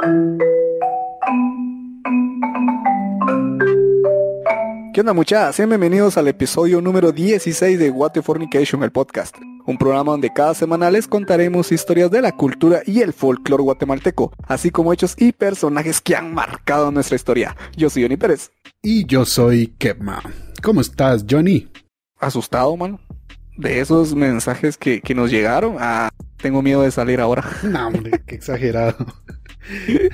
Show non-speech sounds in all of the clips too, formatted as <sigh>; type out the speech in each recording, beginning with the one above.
¿Qué onda muchachos? Sean bienvenidos al episodio número 16 de What the Fornication, el podcast. Un programa donde cada semana les contaremos historias de la cultura y el folclore guatemalteco, así como hechos y personajes que han marcado nuestra historia. Yo soy Johnny Pérez. Y yo soy Kepma. ¿Cómo estás, Johnny? Asustado, mano. De esos mensajes que, que nos llegaron. Ah, tengo miedo de salir ahora. No, hombre, qué exagerado. <laughs>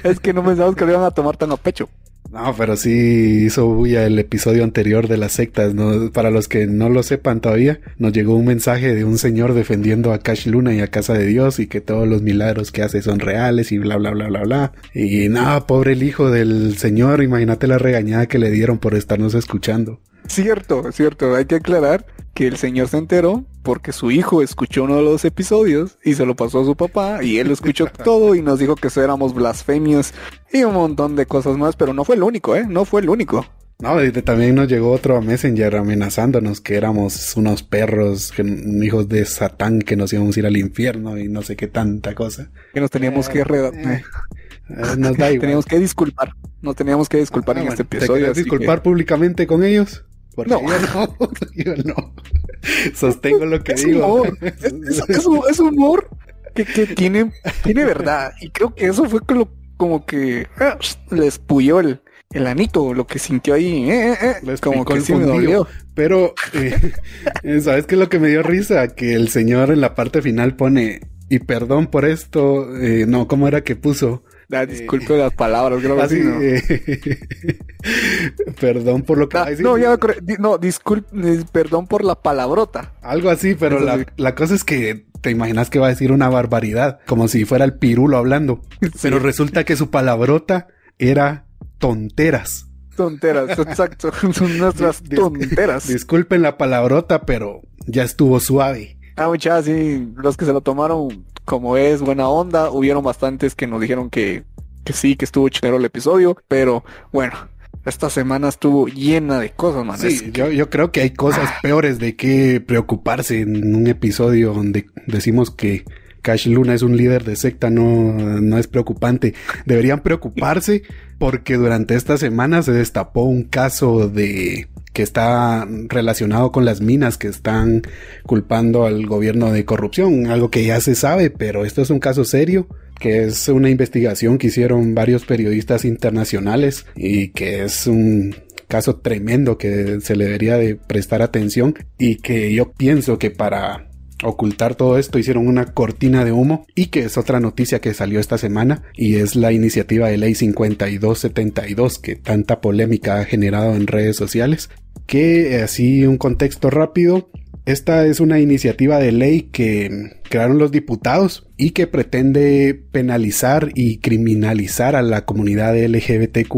es que no pensamos que lo iban a tomar tan a pecho. No, pero sí hizo bulla el episodio anterior de las sectas. ¿no? Para los que no lo sepan todavía, nos llegó un mensaje de un señor defendiendo a Cash Luna y a Casa de Dios y que todos los milagros que hace son reales y bla, bla, bla, bla, bla. Y nada, pobre el hijo del señor, imagínate la regañada que le dieron por estarnos escuchando. Cierto, cierto, hay que aclarar que el señor se enteró porque su hijo escuchó uno de los episodios y se lo pasó a su papá y él lo escuchó <laughs> todo y nos dijo que eso éramos blasfemios y un montón de cosas más, pero no fue el único, ¿eh? No fue el único. No, y también nos llegó otro a Messenger amenazándonos que éramos unos perros, que, hijos de Satán, que nos íbamos a ir al infierno y no sé qué tanta cosa. Que nos teníamos que... Eh, eh, nos da <laughs> igual. Teníamos que disculpar, nos teníamos que disculpar ah, en este episodio. ¿Te disculpar públicamente con ellos? Porque no. yo no, <laughs> no. Sostengo lo que es digo. Humor. Es, humor que, que, tiene, tiene verdad. Y creo que eso fue como, como que ah, les puyó el, el anito, lo que sintió ahí. Eh, eh, eh como que sí me dolió. Pero, eh, <laughs> ¿sabes qué es lo que me dio risa? Que el señor en la parte final pone, y perdón por esto, no, ¿cómo era que puso? Ah, disculpe las palabras, <laughs> creo así, ¿no? perdón por lo que... Ah, no, ya no, disculpe, perdón por la palabrota. Algo así, pero la, cosa es que te imaginas que va a decir una barbaridad, como si fuera el pirulo hablando. Pero resulta que su palabrota era tonteras. Tonteras, <laughs> exacto. Son nuestras tonteras. Disculpen la palabrota, pero ya estuvo suave. Ah, muchachos, sí, los que se lo tomaron como es buena onda, hubieron bastantes que nos dijeron que, que sí, que estuvo chinero el episodio, pero bueno, esta semana estuvo llena de cosas, man. Sí, yo, yo creo que hay cosas peores de qué preocuparse en un episodio donde decimos que Cash Luna es un líder de secta, no, no es preocupante. Deberían preocuparse porque durante esta semana se destapó un caso de que está relacionado con las minas que están culpando al gobierno de corrupción, algo que ya se sabe, pero esto es un caso serio que es una investigación que hicieron varios periodistas internacionales y que es un caso tremendo que se le debería de prestar atención y que yo pienso que para ocultar todo esto, hicieron una cortina de humo y que es otra noticia que salió esta semana y es la iniciativa de ley 5272 que tanta polémica ha generado en redes sociales. Que así un contexto rápido, esta es una iniciativa de ley que crearon los diputados y que pretende penalizar y criminalizar a la comunidad LGBTQ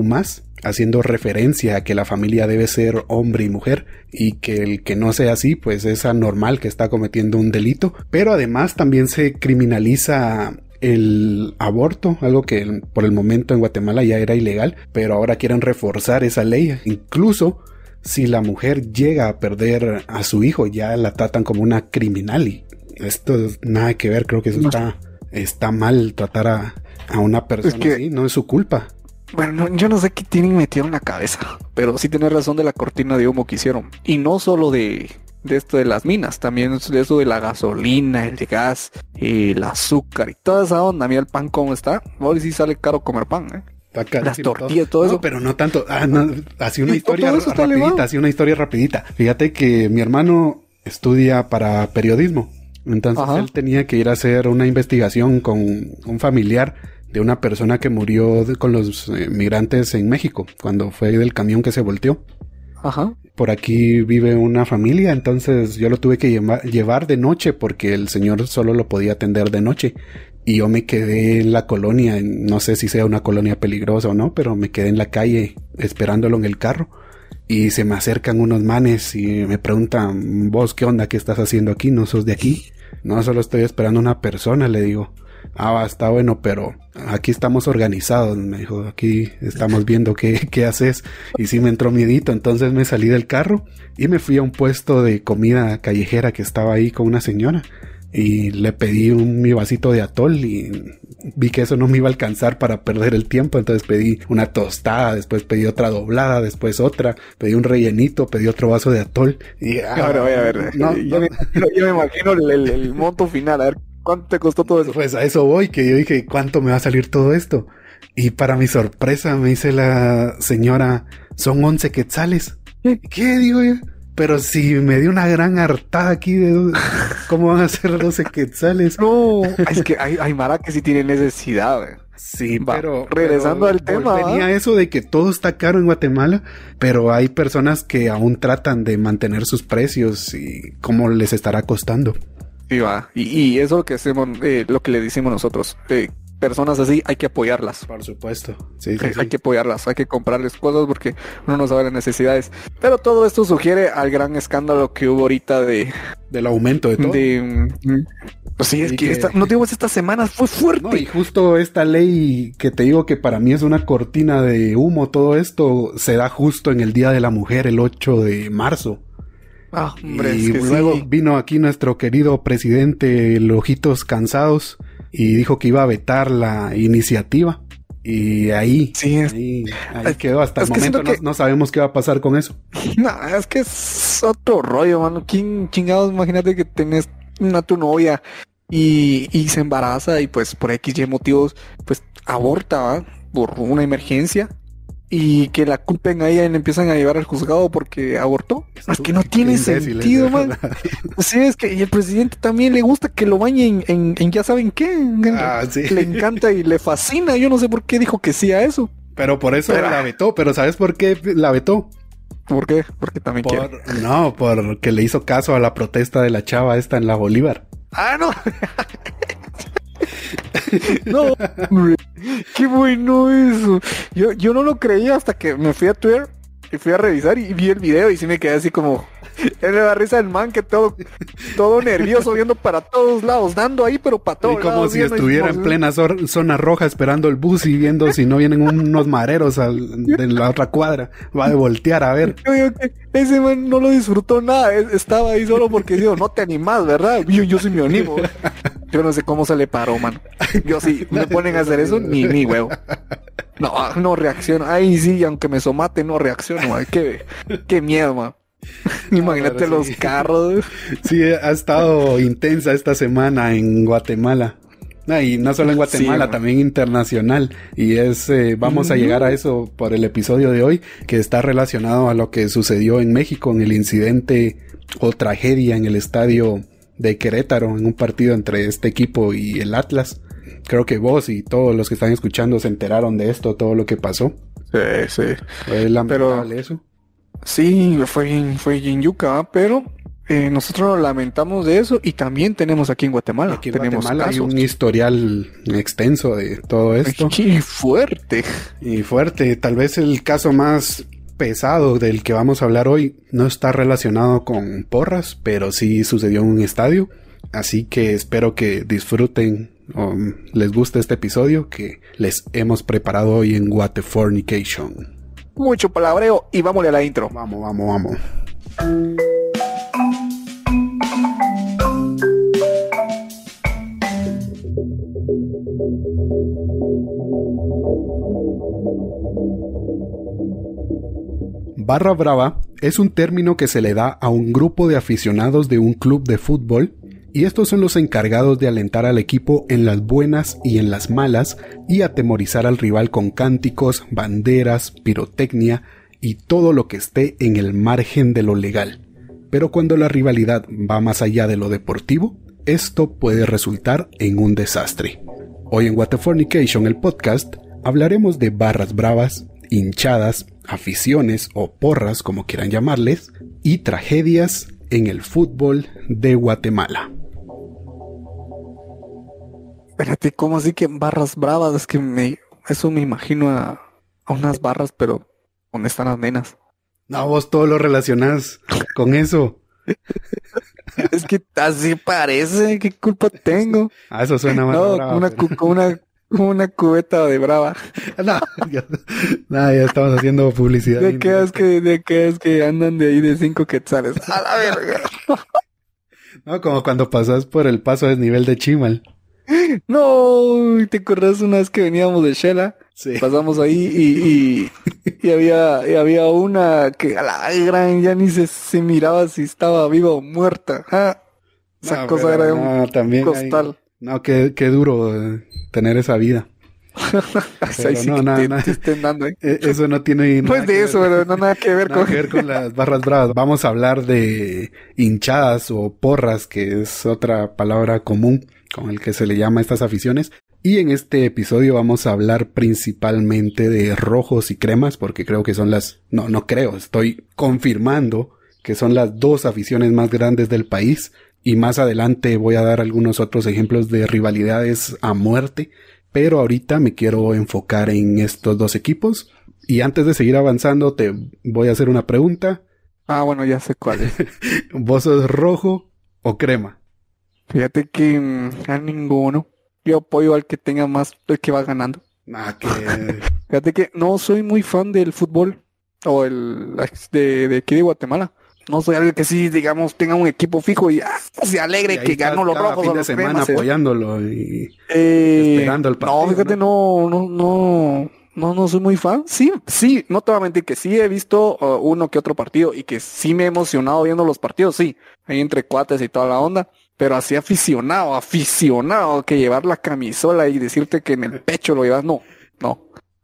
haciendo referencia a que la familia debe ser hombre y mujer y que el que no sea así pues es anormal que está cometiendo un delito pero además también se criminaliza el aborto, algo que por el momento en Guatemala ya era ilegal, pero ahora quieren reforzar esa ley. Incluso si la mujer llega a perder a su hijo, ya la tratan como una criminal y esto nada que ver, creo que eso está, está mal tratar a, a una persona así, no es su culpa. Bueno, yo no sé qué tienen metido en la cabeza, pero sí tiene razón de la cortina de humo que hicieron. Y no solo de, de esto de las minas, también de eso de la gasolina, el gas, y el azúcar y toda esa onda. Mira el pan cómo está. Ahora sí sale caro comer pan, ¿eh? Las tortillas, todo, eso. pero no tanto. Ah, no, así una historia rapidita, así una historia rapidita. Fíjate que mi hermano estudia para periodismo. Entonces él tenía que ir a hacer una investigación con un familiar de una persona que murió con los eh, migrantes en México, cuando fue del camión que se volteó. Ajá. Por aquí vive una familia, entonces yo lo tuve que llevar de noche porque el señor solo lo podía atender de noche. Y yo me quedé en la colonia, no sé si sea una colonia peligrosa o no, pero me quedé en la calle esperándolo en el carro. Y se me acercan unos manes y me preguntan, vos, ¿qué onda? ¿Qué estás haciendo aquí? ¿No sos de aquí? No, solo estoy esperando a una persona, le digo. Ah, está bueno, pero aquí estamos organizados, me dijo, aquí estamos viendo qué, <laughs> qué haces. Y sí me entró miedito, entonces me salí del carro y me fui a un puesto de comida callejera que estaba ahí con una señora. y le pedí un, mi vasito de atol y vi que eso no me iba a alcanzar para perder el tiempo, entonces pedí una tostada, después pedí otra doblada, después otra, pedí un rellenito, pedí otro vaso de atol y Ahora voy a ver, no, yo, <laughs> me, yo, me, imagino el, el, monto final, a ver cuánto te costó todo eso. Pues a eso voy, que yo dije, ¿cuánto me va a salir todo esto? Y para mi sorpresa me dice la señora, son 11 quetzales. ¿Qué digo yo? Pero si me dio una gran hartada aquí de <laughs> cómo van a ser 12 quetzales. No, es que hay, hay Mara que sí tiene necesidad. Sí, pero regresando al tema. Tenía eso de que todo está caro en Guatemala, pero hay personas que aún tratan de mantener sus precios y cómo les estará costando. Sí, va. Y, y eso lo que hacemos, eh, lo que le decimos nosotros. Eh, personas así hay que apoyarlas. Por supuesto. Sí, sí, hay, que apoyarlas, hay que comprarles cosas porque uno no sabe las necesidades. Pero todo esto sugiere al gran escándalo que hubo ahorita de... Del aumento de todo. De, pues sí, es que, no digo estas semanas fue fuerte. y justo esta ley que te digo que para mí es una cortina de humo, todo esto se da justo en el Día de la Mujer, el 8 de marzo. Ah, hombre, y luego vino aquí nuestro querido presidente Lojitos Cansados y dijo que iba a vetar la iniciativa. Y ahí, sí, ahí, quedó. Hasta el momento no, sabemos qué va a pasar con eso. <laughs> No, es que es otro rollo, mano. ¿Quién chingados? Imagínate que tenés una tu novia y, y se embaraza y pues por X y motivos, pues aborta, por una emergencia y que la culpen a ella y le empiezan a llevar al juzgado porque abortó. Es que no tiene sentido, man. <laughs> Sí, es que y el presidente también le gusta que lo bañen en, ya saben qué. Ah, le encanta y le fascina. Yo no sé por qué dijo que sí a eso. Pero por eso la vetó. Pero ¿sabes por qué la vetó? ¿Por qué? Porque también por, No, porque le hizo caso a la protesta de la chava esta en la Bolívar. Ah, no. <laughs> no, qué bueno eso. Yo, yo no lo creía hasta que me fui a Twitter y fui a revisar y vi el video y sí me quedé así como, él le da risa el man que todo, todo nervioso viendo para todos lados, dando ahí, pero para todos y como si estuviera en plena zona roja esperando el bus y viendo si no vienen unos mareros de la otra cuadra. Va a voltear a ver. Ese man no lo disfrutó nada. Estaba ahí solo porque dijo, no te animas, ¿verdad? Yo, yo sí me animo. Yo no sé cómo se le paró, man. Yo sí, me <laughs> ponen a hacer eso, ni, ni huevo. No, no reacciono. Ay, sí, aunque me somate, no reacciono. Ay, qué, qué miedo, man. <laughs> Imagínate los carros. Sí, ha estado intensa esta semana en Guatemala. y no solo en Guatemala, también internacional. Y es, eh, vamos a llegar a eso por el episodio de hoy, que está relacionado a lo que sucedió en México en el incidente o tragedia en el estadio de Querétaro, en un partido entre este equipo y el Atlas. Creo que vos y todos los que están escuchando se enteraron de esto, todo lo que pasó. Sí, sí. Fue lamentable eso. Sí, fue en, fue Yuca, pero eh, nosotros nos lamentamos de eso y también tenemos aquí en Guatemala. Aquí en tenemos Guatemala hay un historial extenso de todo esto. Y fuerte. Y fuerte. Tal vez el caso más pesado del que vamos a hablar hoy no está relacionado con porras, pero sí sucedió en un estadio. Así que espero que disfruten o les guste este episodio que les hemos preparado hoy en Fornication mucho palabreo y vámonos a la intro. Vamos, vamos, vamos. Barra brava es un término que se le da a un grupo de aficionados de un club de fútbol y estos son los encargados de alentar al equipo en las buenas y en las malas y atemorizar al rival con cánticos, banderas, pirotecnia y todo lo que esté en el margen de lo legal. Pero cuando la rivalidad va más allá de lo deportivo, esto puede resultar en un desastre. Hoy en Waterfornication, el podcast, hablaremos de barras bravas, hinchadas, aficiones o porras, como quieran llamarles, y tragedias en el fútbol de Guatemala. Espérate, ¿cómo así que barras bravas? Es que me, eso me imagino a, unas barras, pero ¿dónde están las nenas? No, vos todo lo relacionás con eso. <laughs> es que así parece, ¿qué culpa tengo? Ah, eso suena más no, una, una, una cubeta de brava. <laughs> no, ya, ya estamos haciendo publicidad. ¿De qué es que, de qué es que andan de ahí de cinco quetzales? A la verga. <laughs> No, como cuando pasas por el paso de nivel de Chimal. No, ¿te acuerdas una vez que veníamos de Shela? Sí. Pasamos ahí y, y, y había, y había una que a la gran ya ni se, se miraba si estaba viva o muerta. Ah, Esa No, cosa era un no, también hay- costal. No, qué, qué duro eh, tener esa vida. <laughs> Sí no, que nada, te, nada. te estén dando, ¿eh? Eh, Eso no tiene <laughs> nada es que de ver- eso, pero no nada que ver <laughs> nada con... que ver con las barras bravas. Vamos a hablar de hinchadas o porras, que es otra palabra común con el que se le llama a estas aficiones. Y en este episodio vamos a hablar principalmente de rojos y cremas, porque creo que son las, no, no creo, estoy confirmando que son las dos aficiones más grandes del país. Y más adelante voy a dar algunos otros ejemplos de rivalidades a muerte. Pero ahorita me quiero enfocar en estos dos equipos. Y antes de seguir avanzando, te voy a hacer una pregunta. Ah, bueno, ya sé cuál es. <laughs> ¿Vos sos rojo o crema? Fíjate que mm, a ninguno. Yo apoyo al que tenga más, el que va ganando. Ah, que... <laughs> Fíjate que no soy muy fan del fútbol o el de, de aquí de Guatemala. No soy alguien que sí, digamos, tenga un equipo fijo y ah, se alegre y que ganó los rojos fin de los semana cremas, ¿eh? apoyándolo y Eh, esperando el partido, No, fíjate, no, no, no, no, no soy muy fan. Sí, sí, no te voy a mentir que sí he visto uh, uno que otro partido y que sí me he emocionado viendo los partidos, sí, ahí entre cuates y toda la onda. Pero así aficionado, aficionado, que llevar la camisola y decirte que en el pecho lo llevas, no,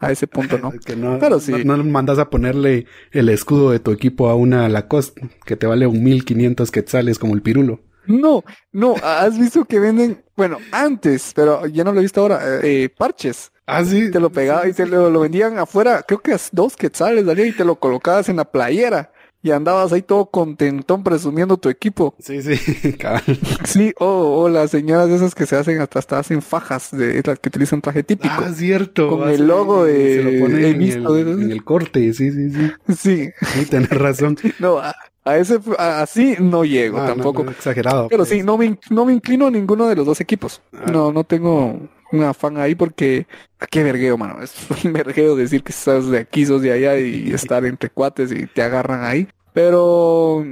a ese punto no. <laughs> que no, Pero sí. no, no mandas a ponerle el escudo de tu equipo a una Lacoste que te vale un 1500 quetzales como el pirulo. No, no, has visto que venden, bueno, antes, pero ya no lo he visto ahora, eh, parches. Ah, sí. Te lo pegaba y te lo, lo vendían afuera, creo que a dos quetzales, Darío, y te lo colocabas en la playera. Y andabas ahí todo contentón presumiendo tu equipo. Sí, sí, <laughs> cabal. Sí, o o las señoras esas que se hacen hasta, hasta hacen fajas de las que utilizan traje típico. Ah, cierto. Con el logo de- Se lo ponen en, visto el, de- en el corte, sí, sí, sí. Sí, Sí, tenés razón. <laughs> no, a, a ese, a- así no llego Ah, tampoco. no, exagerado. Pero pues. sí, no me, no me inclino a ninguno de los dos equipos. Ah. No, no tengo un afán ahí porque ah, qué vergueo, mano. Es <laughs> un vergueo decir que estás de aquí, sos de allá y <laughs> estar entre cuates y te agarran ahí. Pero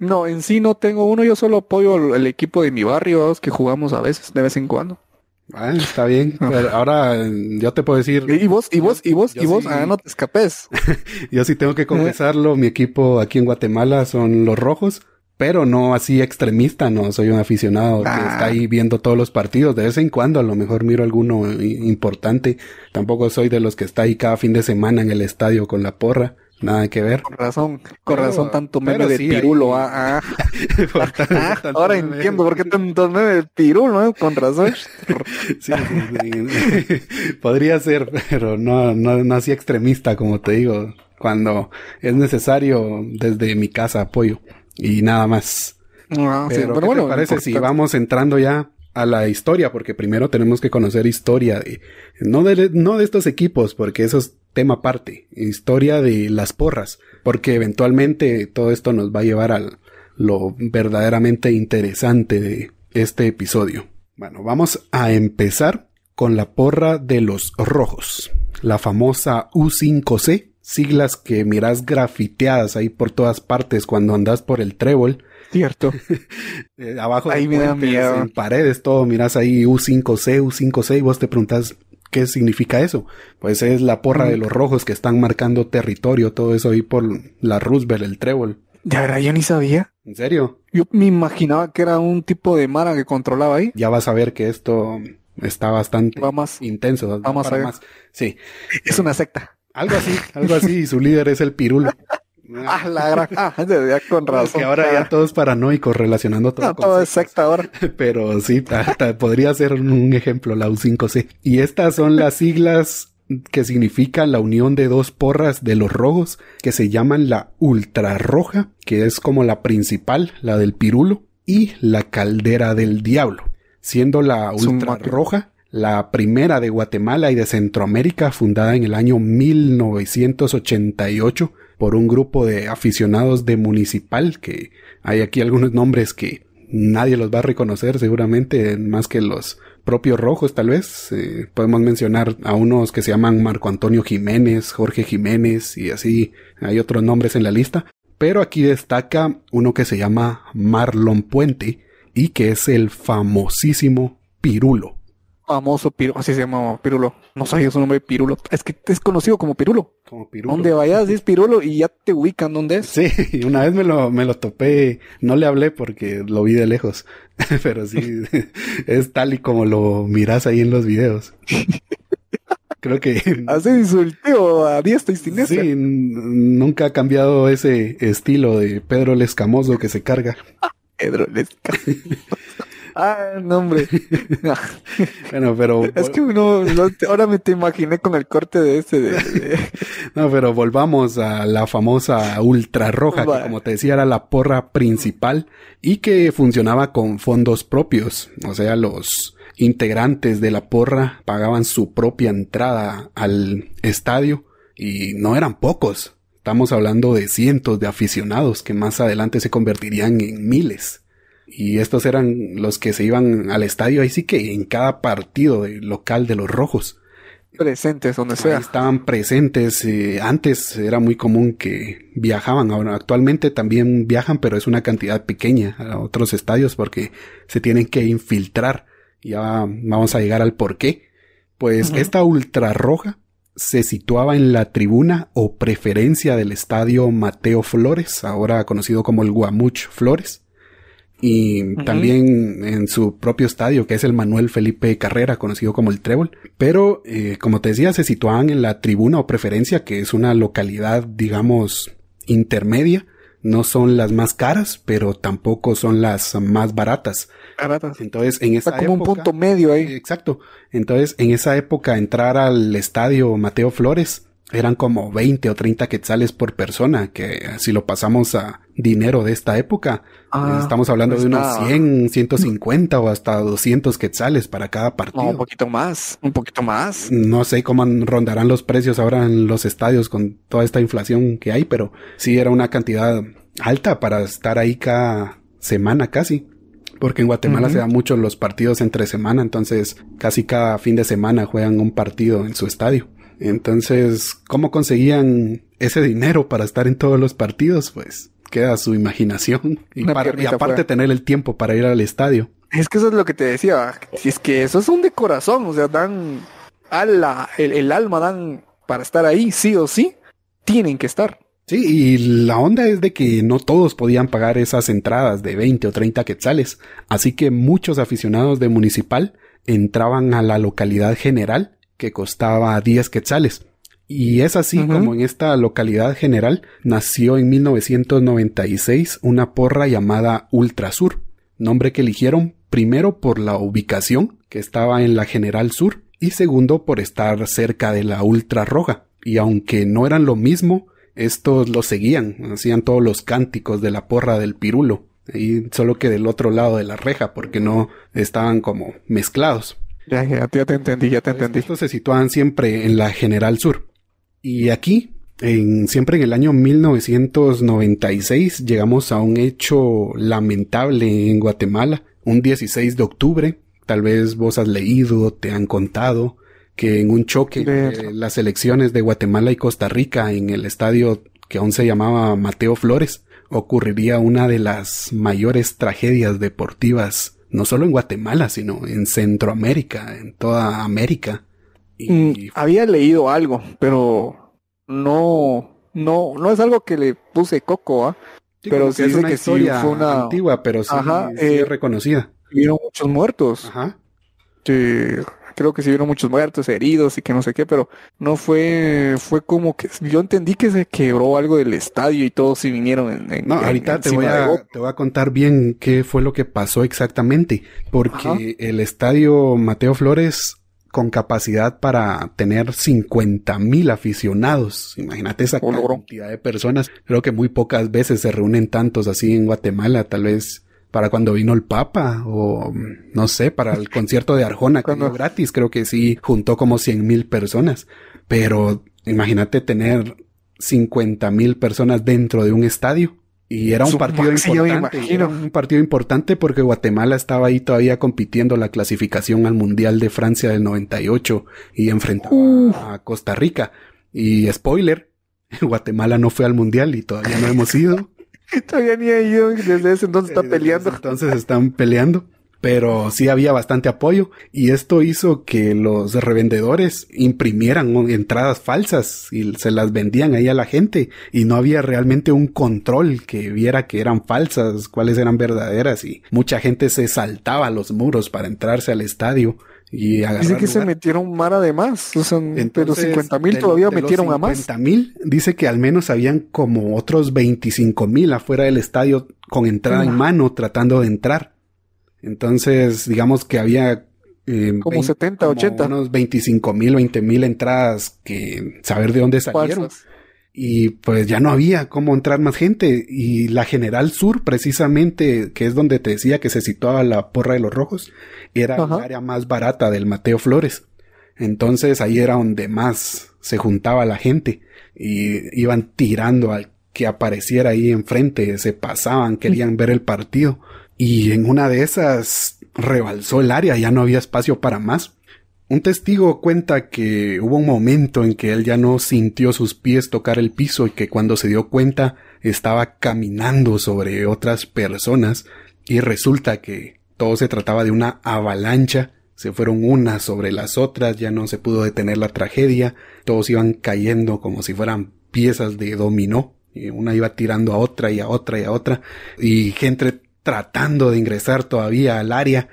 no, en sí no tengo uno. Yo solo apoyo el, equipo de mi barrio, que jugamos a veces, de vez en cuando. Ah, está bien. Ah. Pero ahora eh, yo te puedo decir, Y vos, y vos, y vos, y vos, sí. ah, no te escapes. <laughs> yo sí tengo que confesarlo, mi equipo aquí en Guatemala son los rojos, pero no así extremista, no soy un aficionado que Ah. está ahí viendo todos los partidos. De vez en cuando a lo mejor miro alguno i- importante. Tampoco soy de los que está ahí cada fin de semana en el estadio con la porra. Nada que ver. Con razón, con Pero- razón tanto meme de sí, pirulo, ahí- ah, ah. <laughs> Por Ah, tanto ahora meme. entiendo por qué tanto meme de pirulo, ¿eh? Con razón. <laughs> Sí, sí, sí. <laughs> Podría ser, pero no, no, no así extremista, como te digo. Cuando es necesario, desde mi casa apoyo. Y nada más. Ah, sí, Pero, ¿qué bueno, te parece si vamos entrando ya a la historia? Porque primero tenemos que conocer historia de, no de, no de estos equipos, porque eso es tema aparte. Historia de las porras. Porque eventualmente todo esto nos va a llevar a lo verdaderamente interesante de este episodio. Bueno, vamos a empezar con la porra de los rojos. La famosa U5C, siglas que mirás grafiteadas ahí por todas partes cuando andas por el trébol. Cierto. <laughs> Eh, abajo Ahí de me da puentes, miedo. en paredes, todo, miras ahí U5C, U5C y vos te preguntas qué significa eso. Pues es la porra Mm. de los rojos que están marcando territorio, todo eso ahí por la Roosevelt, el trébol. De verdad, yo ni sabía. ¿En serio? Yo me imaginaba que era un tipo de mara que controlaba ahí. Ya vas a ver que esto está bastante Va más. intenso. Vamos a ver. más. Sí. Es una secta. Algo así, algo así, y su líder es el pirulo. <laughs> Ah, la gran. Ah, con razón. que ahora ya todos paranoicos relacionando todo no, con todo es secta ahora. <laughs> Pero sí, ta- ta- podría ser un, ejemplo, la U5C. Y estas son las siglas que significan la unión de dos porras de los rojos, que se llaman la ultrarroja, que es como la principal, la del pirulo, y la caldera del diablo, siendo la ultrarroja la primera de Guatemala y de Centroamérica, fundada en el año 1988 por un grupo de aficionados de Municipal, que hay aquí algunos nombres que nadie los va a reconocer seguramente, más que los propios rojos tal vez. Eh, podemos mencionar a unos que se llaman Marco Antonio Jiménez, Jorge Jiménez y así hay otros nombres en la lista. Pero aquí destaca uno que se llama Marlon Puente y que es el famosísimo Pirulo. Famoso Pirulo, así se llama Pirulo. No sabía su nombre Pirulo. Es que es conocido como Pirulo. Como Pirulo. Donde vayas es Pirulo y ya te ubican dónde es. Sí, <laughs> una vez me lo, me lo topé, no le hablé porque lo vi de lejos, <laughs> pero sí, <laughs> es tal y como lo miras ahí en los videos. Creo que... Hace insulteo a diestra y siniestra. Sí, nunca ha cambiado ese estilo de Pedro el Escamoso que se carga. Pedro el Escamoso. Ah, no, hombre. <laughs> bueno, pero. <laughs> Es que uno, ahora me te imaginé con el corte de ese. De, <laughs> no, pero volvamos a la famosa ultra roja, que como te decía era la porra principal y que funcionaba con fondos propios. O sea, los integrantes de la porra pagaban su propia entrada al estadio y no eran pocos. Estamos hablando de cientos de aficionados que más adelante se convertirían en miles. Y estos eran los que se iban al estadio, ahí sí que en cada partido local de los rojos. Presentes donde sea. estaban presentes. Eh, antes era muy común que viajaban. Ahora actualmente también viajan, pero es una cantidad pequeña a otros estadios porque se tienen que infiltrar. Ya vamos a llegar al por qué. Pues esta ultra roja se situaba en la tribuna o preferencia del estadio Mateo Flores, ahora conocido como el Guamuch Flores y también en su propio estadio, que es el Manuel Felipe Carrera, conocido como el Trébol. Pero, eh, como te decía, se situaban en la tribuna o preferencia, que es una localidad, digamos, intermedia. No son las más caras, pero tampoco son las más baratas. Baratas. Entonces, en esa Está como un punto medio ahí. Exacto. Entonces, en esa época, entrar al estadio Mateo Flores eran como 20 o 30 quetzales por persona, que si lo pasamos a dinero de esta época, ah, estamos hablando pues de unos 100, 150 o hasta 200 quetzales para cada partido. un poquito más, un poquito más. No sé cómo rondarán los precios ahora en los estadios con toda esta inflación que hay, pero sí era una cantidad alta para estar ahí cada semana casi. Porque en Guatemala se dan mucho los partidos entre semana, entonces casi cada fin de semana juegan un partido en su estadio. Entonces, ¿cómo conseguían ese dinero para estar en todos los partidos? Pues queda su imaginación y, aparte tener el tiempo para ir al estadio. Es que eso es lo que te decía. Si es que eso es un de corazón, o sea, dan ala, el, el alma dan para estar ahí, sí o sí, tienen que estar. Sí, y la onda es de que no todos podían pagar esas entradas de 20 o 30 quetzales, así que muchos aficionados de Municipal entraban a la localidad general que costaba 10 quetzales. Y es así como en esta localidad general nació en 1996 una porra llamada Ultrasur, nombre que eligieron primero por la ubicación, que estaba en la General Sur, y segundo por estar cerca de la Ultra Roja. Y aunque no eran lo mismo, estos lo seguían, hacían todos los cánticos de la porra del pirulo, y solo que del otro lado de la reja, porque no estaban como mezclados. Ya, ya, te entendí, ya te entendí. Estos se situaban siempre en la General Sur. Y aquí, en, siempre en el año 1996, llegamos a un hecho lamentable en Guatemala. Un 16 de octubre, tal vez vos has leído, te han contado, que en un choque de las elecciones de Guatemala y Costa Rica en el estadio que aún se llamaba Mateo Flores, ocurriría una de las mayores tragedias deportivas no solo en Guatemala, sino en Centroamérica, en toda América. Y... Mm, había leído algo, pero no, no, no es algo que le puse coco, ¿ah? pero sí dice que sí fue una antigua, pero sí, eh, reconocida. Hubieron muchos muertos. Ajá creo que sí vieron muchos muertos, heridos y que no sé qué, pero no fue, fue como que yo entendí que se quebró algo del estadio y todos sí vinieron en, No, ahorita te voy, a, te voy a contar bien qué fue lo que pasó exactamente, porque el estadio Mateo Flores con capacidad para tener 50 mil aficionados. Imagínate esa cantidad de personas. Creo que muy pocas veces se reúnen tantos así en Guatemala. Tal vez para cuando vino el Papa o no sé, para el concierto de Arjona que gratis, creo que sí juntó como cien mil personas. Pero imagínate tener cincuenta mil personas dentro de un estadio. Y era un partido importante. un partido importante porque Guatemala estaba ahí todavía compitiendo la clasificación al Mundial de Francia del 98 y enfrentaba a Costa Rica. Y spoiler, <laughs> Guatemala no fue al Mundial y todavía no hemos ido. <laughs> Todavía ni ha ido, desde ese entonces está peleando. entonces están peleando pero sí había bastante apoyo y esto hizo que los revendedores imprimieran entradas falsas y se las vendían ahí a la gente y no había realmente un control que viera que eran falsas, cuáles eran verdaderas y mucha gente se saltaba a los muros para entrarse al estadio y Dice que se metieron mar además, o sea, pero 50 mil todavía metieron a más. 50 mil, dice que al menos habían como otros 25 mil afuera del estadio con entrada en mano tratando de entrar. Entonces, digamos que había... Eh, como 70, 80. Unos 25 mil, 20 mil entradas que saber de dónde salieron. Y pues ya no había cómo entrar más gente. Y la General Sur, precisamente, que es donde te decía que se situaba la porra de los rojos, era el área más barata del Mateo Flores. Entonces ahí era donde más se juntaba la gente. Y iban tirando al que apareciera ahí enfrente, se pasaban, querían ver el partido y en una de esas rebalsó el área, ya no había espacio para más. Un testigo cuenta que hubo un momento en que él ya no sintió sus pies tocar el piso y que cuando se dio cuenta estaba caminando sobre otras personas y resulta que todo se trataba de una avalancha, se fueron unas sobre las otras, ya no se pudo detener la tragedia, todos iban cayendo como si fueran piezas de dominó, y una iba tirando a otra y a otra y a otra, y gente tratando de ingresar todavía al área.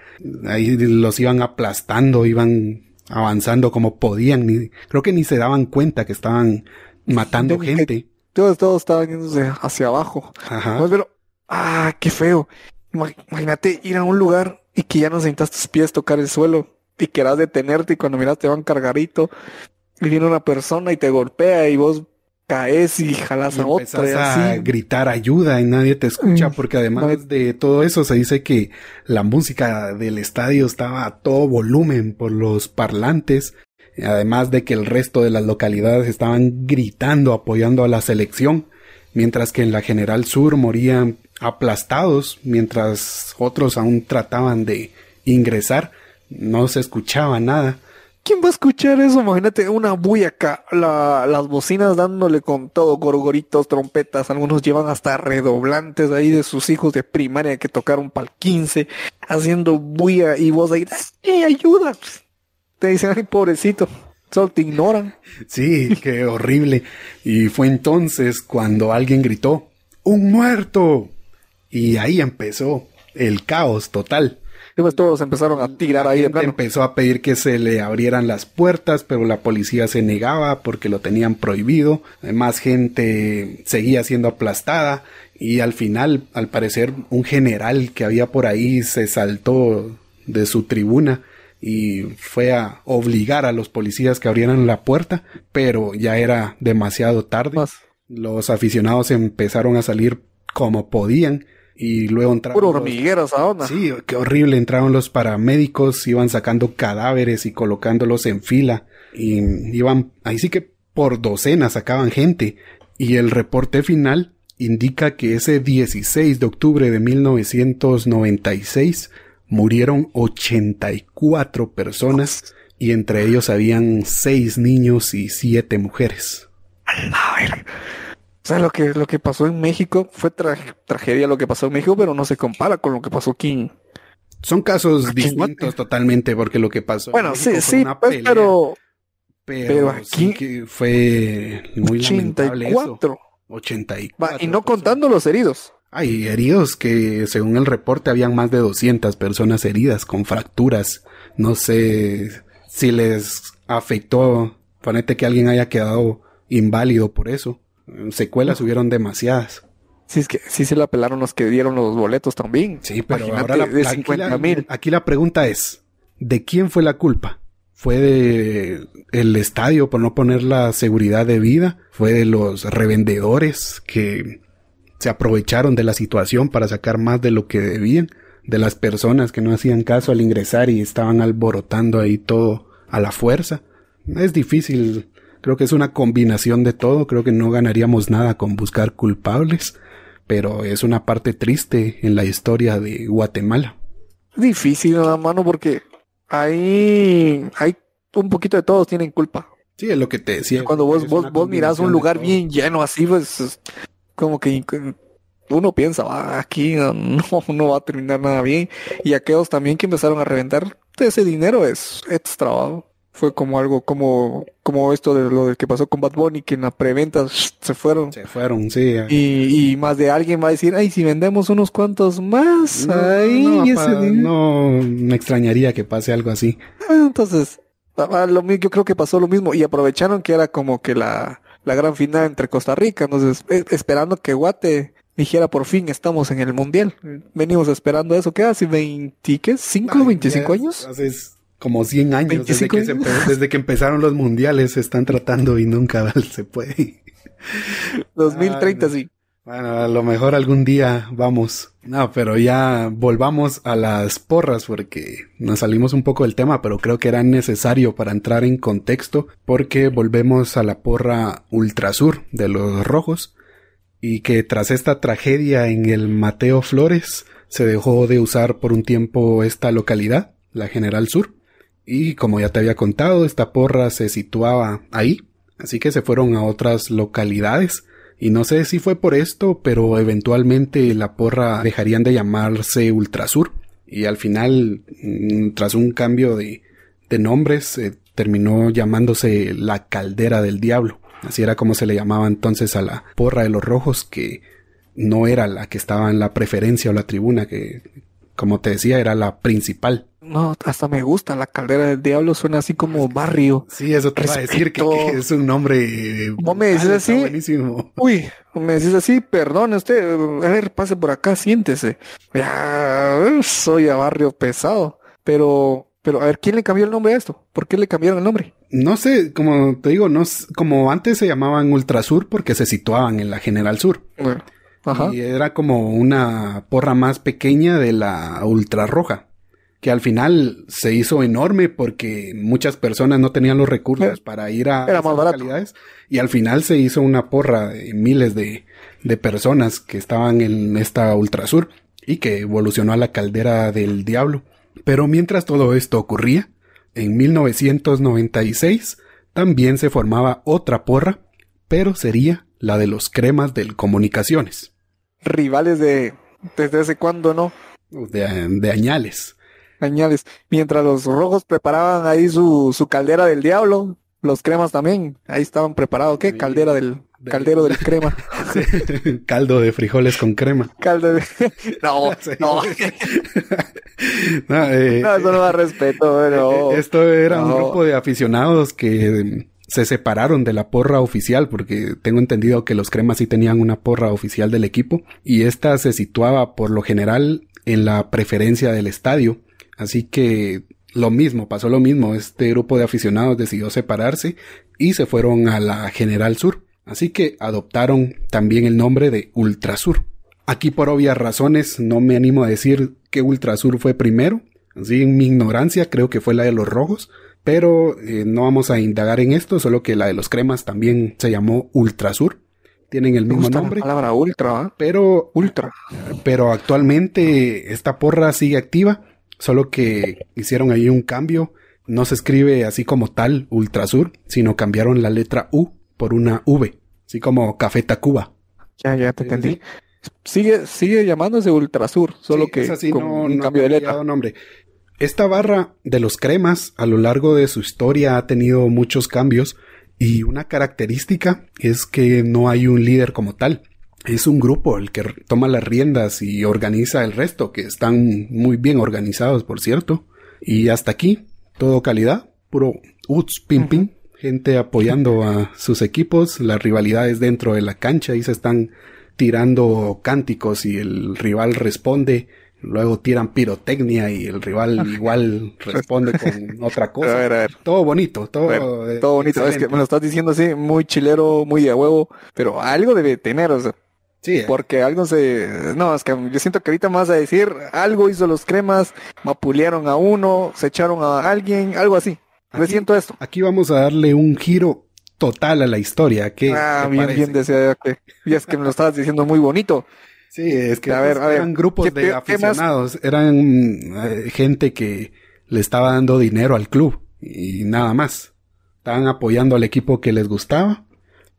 Ahí los iban aplastando, iban avanzando como podían. Ni, creo que ni se daban cuenta que estaban matando gente. Todos, todos estaban yéndose hacia abajo. Ajá. Pero, ah, qué feo. Imagínate ir a un lugar y que ya no sentas tus pies tocar el suelo y quieras detenerte y cuando miras te van cargarito y viene una persona y te golpea y vos caes y jalas a otra. a gritar ayuda y nadie te escucha, mm. porque además de todo eso se dice que la música del estadio estaba a todo volumen por los parlantes, además de que el resto de las localidades estaban gritando apoyando a la selección, mientras que en la General Sur morían aplastados, mientras otros aún trataban de ingresar, no se escuchaba nada. ¿Quién va a escuchar eso? Imagínate una bulla acá, las bocinas dándole con todo, gorgoritos, trompetas, algunos llevan hasta redoblantes ahí de sus hijos de primaria que tocaron para el 15, haciendo bulla y vos ahí, ¡eh, ayuda! Te dicen, ay, pobrecito, solo te ignoran. Sí, qué horrible. Y fue entonces cuando alguien gritó, ¡un muerto! Y ahí empezó el caos total. Después todos empezaron a tirar ahí. De empezó a pedir que se le abrieran las puertas, pero la policía se negaba porque lo tenían prohibido. Más gente seguía siendo aplastada y al final, al parecer, un general que había por ahí se saltó de su tribuna y fue a obligar a los policías que abrieran la puerta, pero ya era demasiado tarde. Los aficionados empezaron a salir como podían y luego entraron. Puro hormigueros onda. Sí, qué horrible. Entraron los paramédicos, iban sacando cadáveres y colocándolos en fila. Y iban, ahí sí que por docenas sacaban gente. Y el reporte final indica que ese 16 de octubre de 1996 murieron 84 personas y entre ellos habían 6 niños y 7 mujeres. O sea, lo que, lo que pasó en México fue tragedia lo que pasó en México, pero no se compara con lo que pasó aquí. Son casos distintos totalmente, porque lo que pasó. Bueno, sí, sí, pues, pero, pero. aquí. fue muy 84. 84. y no contando los heridos. Hay heridos que, según el reporte, habían más de 200 personas heridas con fracturas. No sé si les afectó. Ponete que alguien haya quedado inválido por eso. Secuelas hubieron demasiadas. Sí, es que sí se la pelaron los que dieron los boletos también. Sí, pero ahora la, de aquí, la, pregunta es, ¿de quién fue la culpa? ¿Fue de el estadio por no poner la seguridad de vida? ¿Fue de los revendedores que se aprovecharon de la situación para sacar más de lo que debían? ¿De las personas que no hacían caso al ingresar y estaban alborotando ahí todo a la fuerza? Es difícil Creo que es una combinación de todo. Creo que no ganaríamos nada con buscar culpables, pero es una parte triste en la historia de Guatemala. Difícil, mano, porque ahí hay un poquito de todos tienen culpa. Sí, es lo que te decía. Cuando vos, vos, vos mirás un lugar bien lleno así, pues como que uno piensa, "Ah, aquí <laughs> no, no va a terminar nada bien. Y aquellos también que empezaron a reventar, ese dinero es extra. ¿va? Fue como algo como, como esto de lo que pasó con Bad Bunny, que en la preventa se fueron. Se fueron, sí. Y, y más de alguien va a decir, ay, si vendemos unos cuantos más, No, ay, no, ese pa- dinero". no me extrañaría que pase algo así. Ah, Entonces, ah, ah, lo, yo creo que pasó lo mismo y aprovecharon que era como que la, la gran final entre Costa Rica, entonces eh, esperando que Guate dijera por fin estamos en el mundial. Venimos esperando eso, ¿qué hace? ¿20 qué? ¿5, Ay, 25 ya años? Hace como 100 años desde 25 que, se desde que empezaron los mundiales se están tratando y nunca <laughs> se puede. 2030 Ay, no. sí. Bueno, a lo mejor algún día vamos. No, pero ya volvamos a las porras porque nos salimos un poco del tema, pero creo que era necesario para entrar en contexto porque volvemos a la porra Ultrasur de los rojos y que tras esta tragedia en el Mateo Flores se dejó de usar por un tiempo esta localidad, la General Sur. Y como ya te había contado, esta porra se situaba ahí, así que se fueron a otras localidades. Y no sé si fue por esto, pero eventualmente la porra dejarían de llamarse Ultrasur. Y al final, mm, tras un cambio de, de nombres, terminó llamándose la Caldera del Diablo. Así era como se le llamaba entonces a la porra de los rojos, que no era la que estaba en la preferencia o la tribuna, que como te decía era la principal. No, hasta me gusta la caldera del diablo, suena así como barrio. Sí, eso te iba a decir que, Respeto. que <laughs> es un nombre. ¿Vos me está así? Buenísimo. Uy, me decís así, perdone usted, a ver, pase por acá, siéntese. Ya, soy a barrio pesado. Pero, pero, a ver, ¿quién le cambió el nombre a esto? ¿Por qué le cambiaron el nombre? No sé, como te digo, no como antes se llamaban Ultrasur porque se situaban en la General Sur. Bueno, ajá. Y era como una porra más pequeña de la Ultra Roja. Que al final se hizo enorme porque muchas personas no tenían los recursos Era- para ir a era esas más barato. localidades. Y al final se hizo una porra de miles de, de personas que estaban en esta Ultrasur y que evolucionó a la caldera del diablo. Pero mientras todo esto ocurría, en 1996 también se formaba otra porra, pero sería la de los cremas del comunicaciones, Rivales de, desde hace cuándo, ¿no? de, de añales. Añales. Mientras los rojos preparaban ahí su, su caldera del diablo, los cremas también, ahí estaban preparados. ¿Qué? Caldera del, De- caldero del crema. <laughs> Caldo de frijoles con crema. Caldo de... <laughs> No, Sí. no. <laughs> No, eh, No, eso no da respeto, pero... Eh, Esto era un grupo de aficionados que se separaron de la porra oficial porque tengo entendido que los cremas sí tenían una porra oficial del equipo y esta se situaba por lo general en la preferencia del estadio. Así que lo mismo, pasó lo mismo. Este grupo de aficionados decidió separarse y se fueron a la General Sur. Así que adoptaron también el nombre de Ultrasur. Aquí por obvias razones no me animo a decir que Ultrasur fue primero. Así en mi ignorancia creo que fue la de los rojos. Pero eh, no vamos a indagar en esto, solo que la de los cremas también se llamó Ultrasur. Tienen el Me mismo gusta nombre. la palabra ultra, ¿ah? Pero, Ultra. pero actualmente esta porra sigue activa. Solo que hicieron ahí un cambio. No se escribe así como tal Ultrasur, sino cambiaron la letra U por una V. Así como Café Tacuba. Ya, ya te entendí. Sigue, sigue llamándose Ultrasur, solo Sí, que así, con no- un no cambio de letra. nombre. Esta barra de los cremas a lo largo de su historia ha tenido muchos cambios y una característica es que no hay un líder como tal. Es un grupo el que toma las riendas y organiza el resto, que están muy bien organizados, por cierto. Y hasta aquí, todo calidad, puro uts pim pim, gente apoyando a sus equipos, las rivalidades dentro de la cancha y se están tirando cánticos y el rival responde, luego tiran pirotecnia y el rival igual responde con <laughs> otra A cosa. ver, a ver. Todo bonito, todo, eh, todo bonito. Es que me lo estás diciendo así, muy chilero, muy de huevo, pero algo debe tener, o sea, Sí, eh. porque algo se... No, es que yo siento que ahorita más a decir, algo hizo los cremas, mapulearon a uno, se echaron a alguien, algo así. Me siento esto. Aquí vamos a darle un giro total a la historia. ¿Qué Ah, bien, parece? bien desea que... Y es que me lo estabas diciendo muy bonito. Sí, es que A ver, a ver, eran grupos ¿qué- de aficionados, eran eh, gente que le estaba dando dinero al club y nada más. Estaban apoyando al equipo que les gustaba,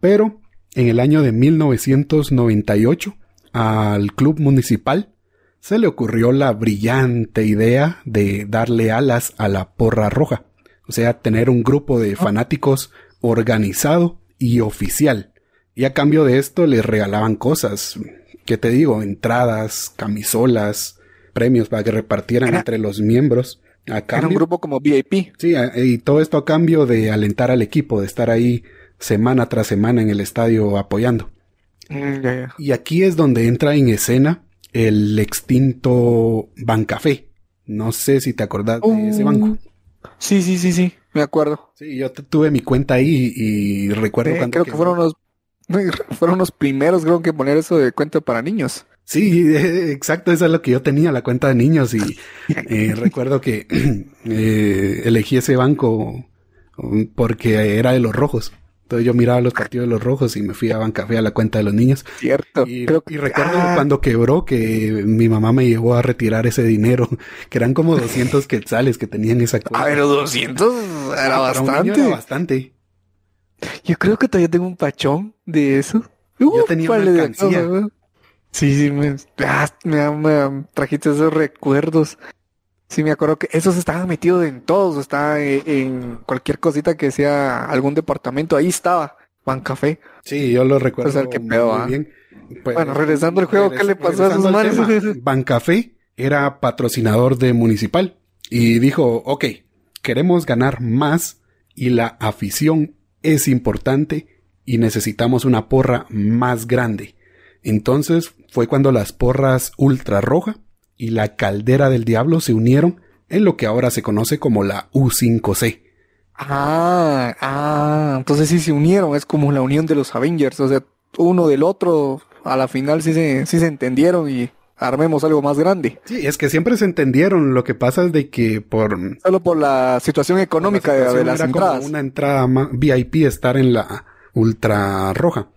pero en el año de 1998 al club municipal se le ocurrió la brillante idea de darle alas a la porra roja, o sea, tener un grupo de fanáticos organizado y oficial. Y a cambio de esto les regalaban cosas, ¿qué te digo? Entradas, camisolas, premios para que repartieran entre los miembros. A Era un grupo como VIP. Sí, y todo esto a cambio de alentar al equipo, de estar ahí semana tras semana en el estadio apoyando. Mm, y aquí es donde entra en escena el extinto Bancafé. No sé si te acordás de ese banco. Uh, sí, sí, sí, sí, me acuerdo. Sí, yo tuve mi cuenta ahí y recuerdo cuando... Creo que fueron los, <laughs> fueron los primeros, creo que poner eso de cuenta para niños. Sí, exacto, eso es lo que yo tenía, la cuenta de niños y <laughs> eh, recuerdo que <clears throat> eh, elegí ese banco um, porque era de los rojos. Entonces yo miraba los partidos de los rojos y me fui a Bancafé a la cuenta de los niños. Cierto. Y, recuerdo ah. cuando quebró que mi mamá me llevó a retirar ese dinero, <laughs> que eran como 200 quetzales que tenían esa cuenta. Ah, pero 200 era bastante. Era bastante. Yo creo que todavía tengo un pachón de eso. yo tenía una alcancía. sí, sí, me, ah, me, me, trajiste esos recuerdos. Sí, me acuerdo que esos estaban metidos en todos, estaba en cualquier cosita que sea algún departamento, ahí estaba, Café. Sí, yo lo recuerdo. O sea, muy ¿ah? bien. Pues, bueno, regresando al juego, ¿qué le pasó a sus manos? Bancafé <laughs> era patrocinador de Municipal y dijo, ok, queremos ganar más y la afición es importante y necesitamos una porra más grande. Entonces fue cuando las porras ultra roja y la Caldera del Diablo se unieron en lo que ahora se conoce como la U5C. Ah, ah, entonces sí se unieron, es como la unión de los Avengers, o sea, uno del otro, a la final sí se, sí se entendieron y armemos algo más grande. Sí, es que siempre se entendieron, lo que pasa es de que por... Solo por la situación económica de, las entradas. Como una entrada VIP estar en la ultra roja.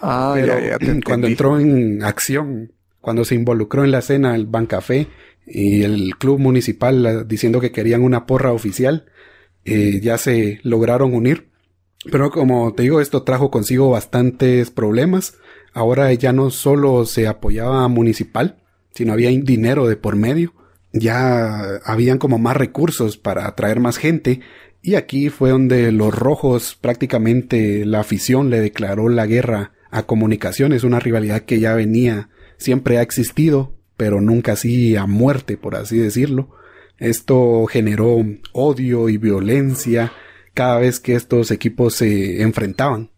Ah, ya, ya, <clears throat> cuando entró en acción cuando se involucró en la escena el Bancafé y el club municipal diciendo que querían una porra oficial, eh, ya se lograron unir. Pero como te digo, esto trajo consigo bastantes problemas. Ahora ya no solo se apoyaba municipal, sino había dinero de por medio. Ya habían como más recursos para atraer más gente. Y aquí fue donde los rojos prácticamente la afición le declaró la guerra a comunicaciones, una rivalidad que ya venía siempre ha existido, pero nunca así a muerte, por así decirlo. Esto generó odio y violencia cada vez que estos equipos se enfrentaban.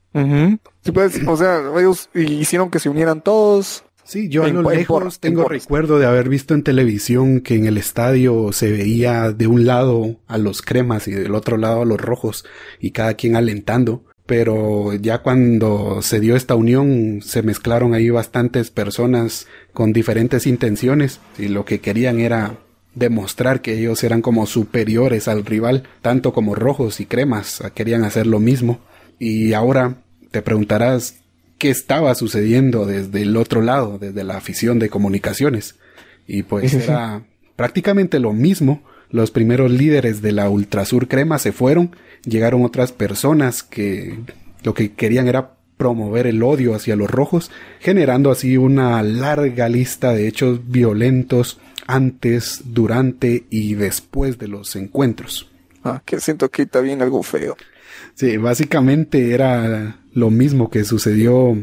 Sí, pues, o sea, ellos hicieron que se unieran todos. Sí, yo en, lo lejos tengo recuerdo de haber visto en televisión que en el estadio se veía de un lado a los cremas y del otro lado a los rojos y cada quien alentando pero ya cuando se dio esta unión se mezclaron ahí bastantes personas con diferentes intenciones y lo que querían era demostrar que ellos eran como superiores al rival, tanto como rojos y cremas querían hacer lo mismo. Y ahora te preguntarás qué estaba sucediendo desde el otro lado, desde la afición de comunicaciones. Y pues era prácticamente lo mismo. Los primeros líderes de la Ultrasur Crema se fueron llegaron otras personas que lo que querían era promover el odio hacia los rojos, generando así una larga lista de hechos violentos antes, durante y después de los encuentros. Ah, que siento que está bien algo feo. Sí, básicamente era lo mismo que sucedió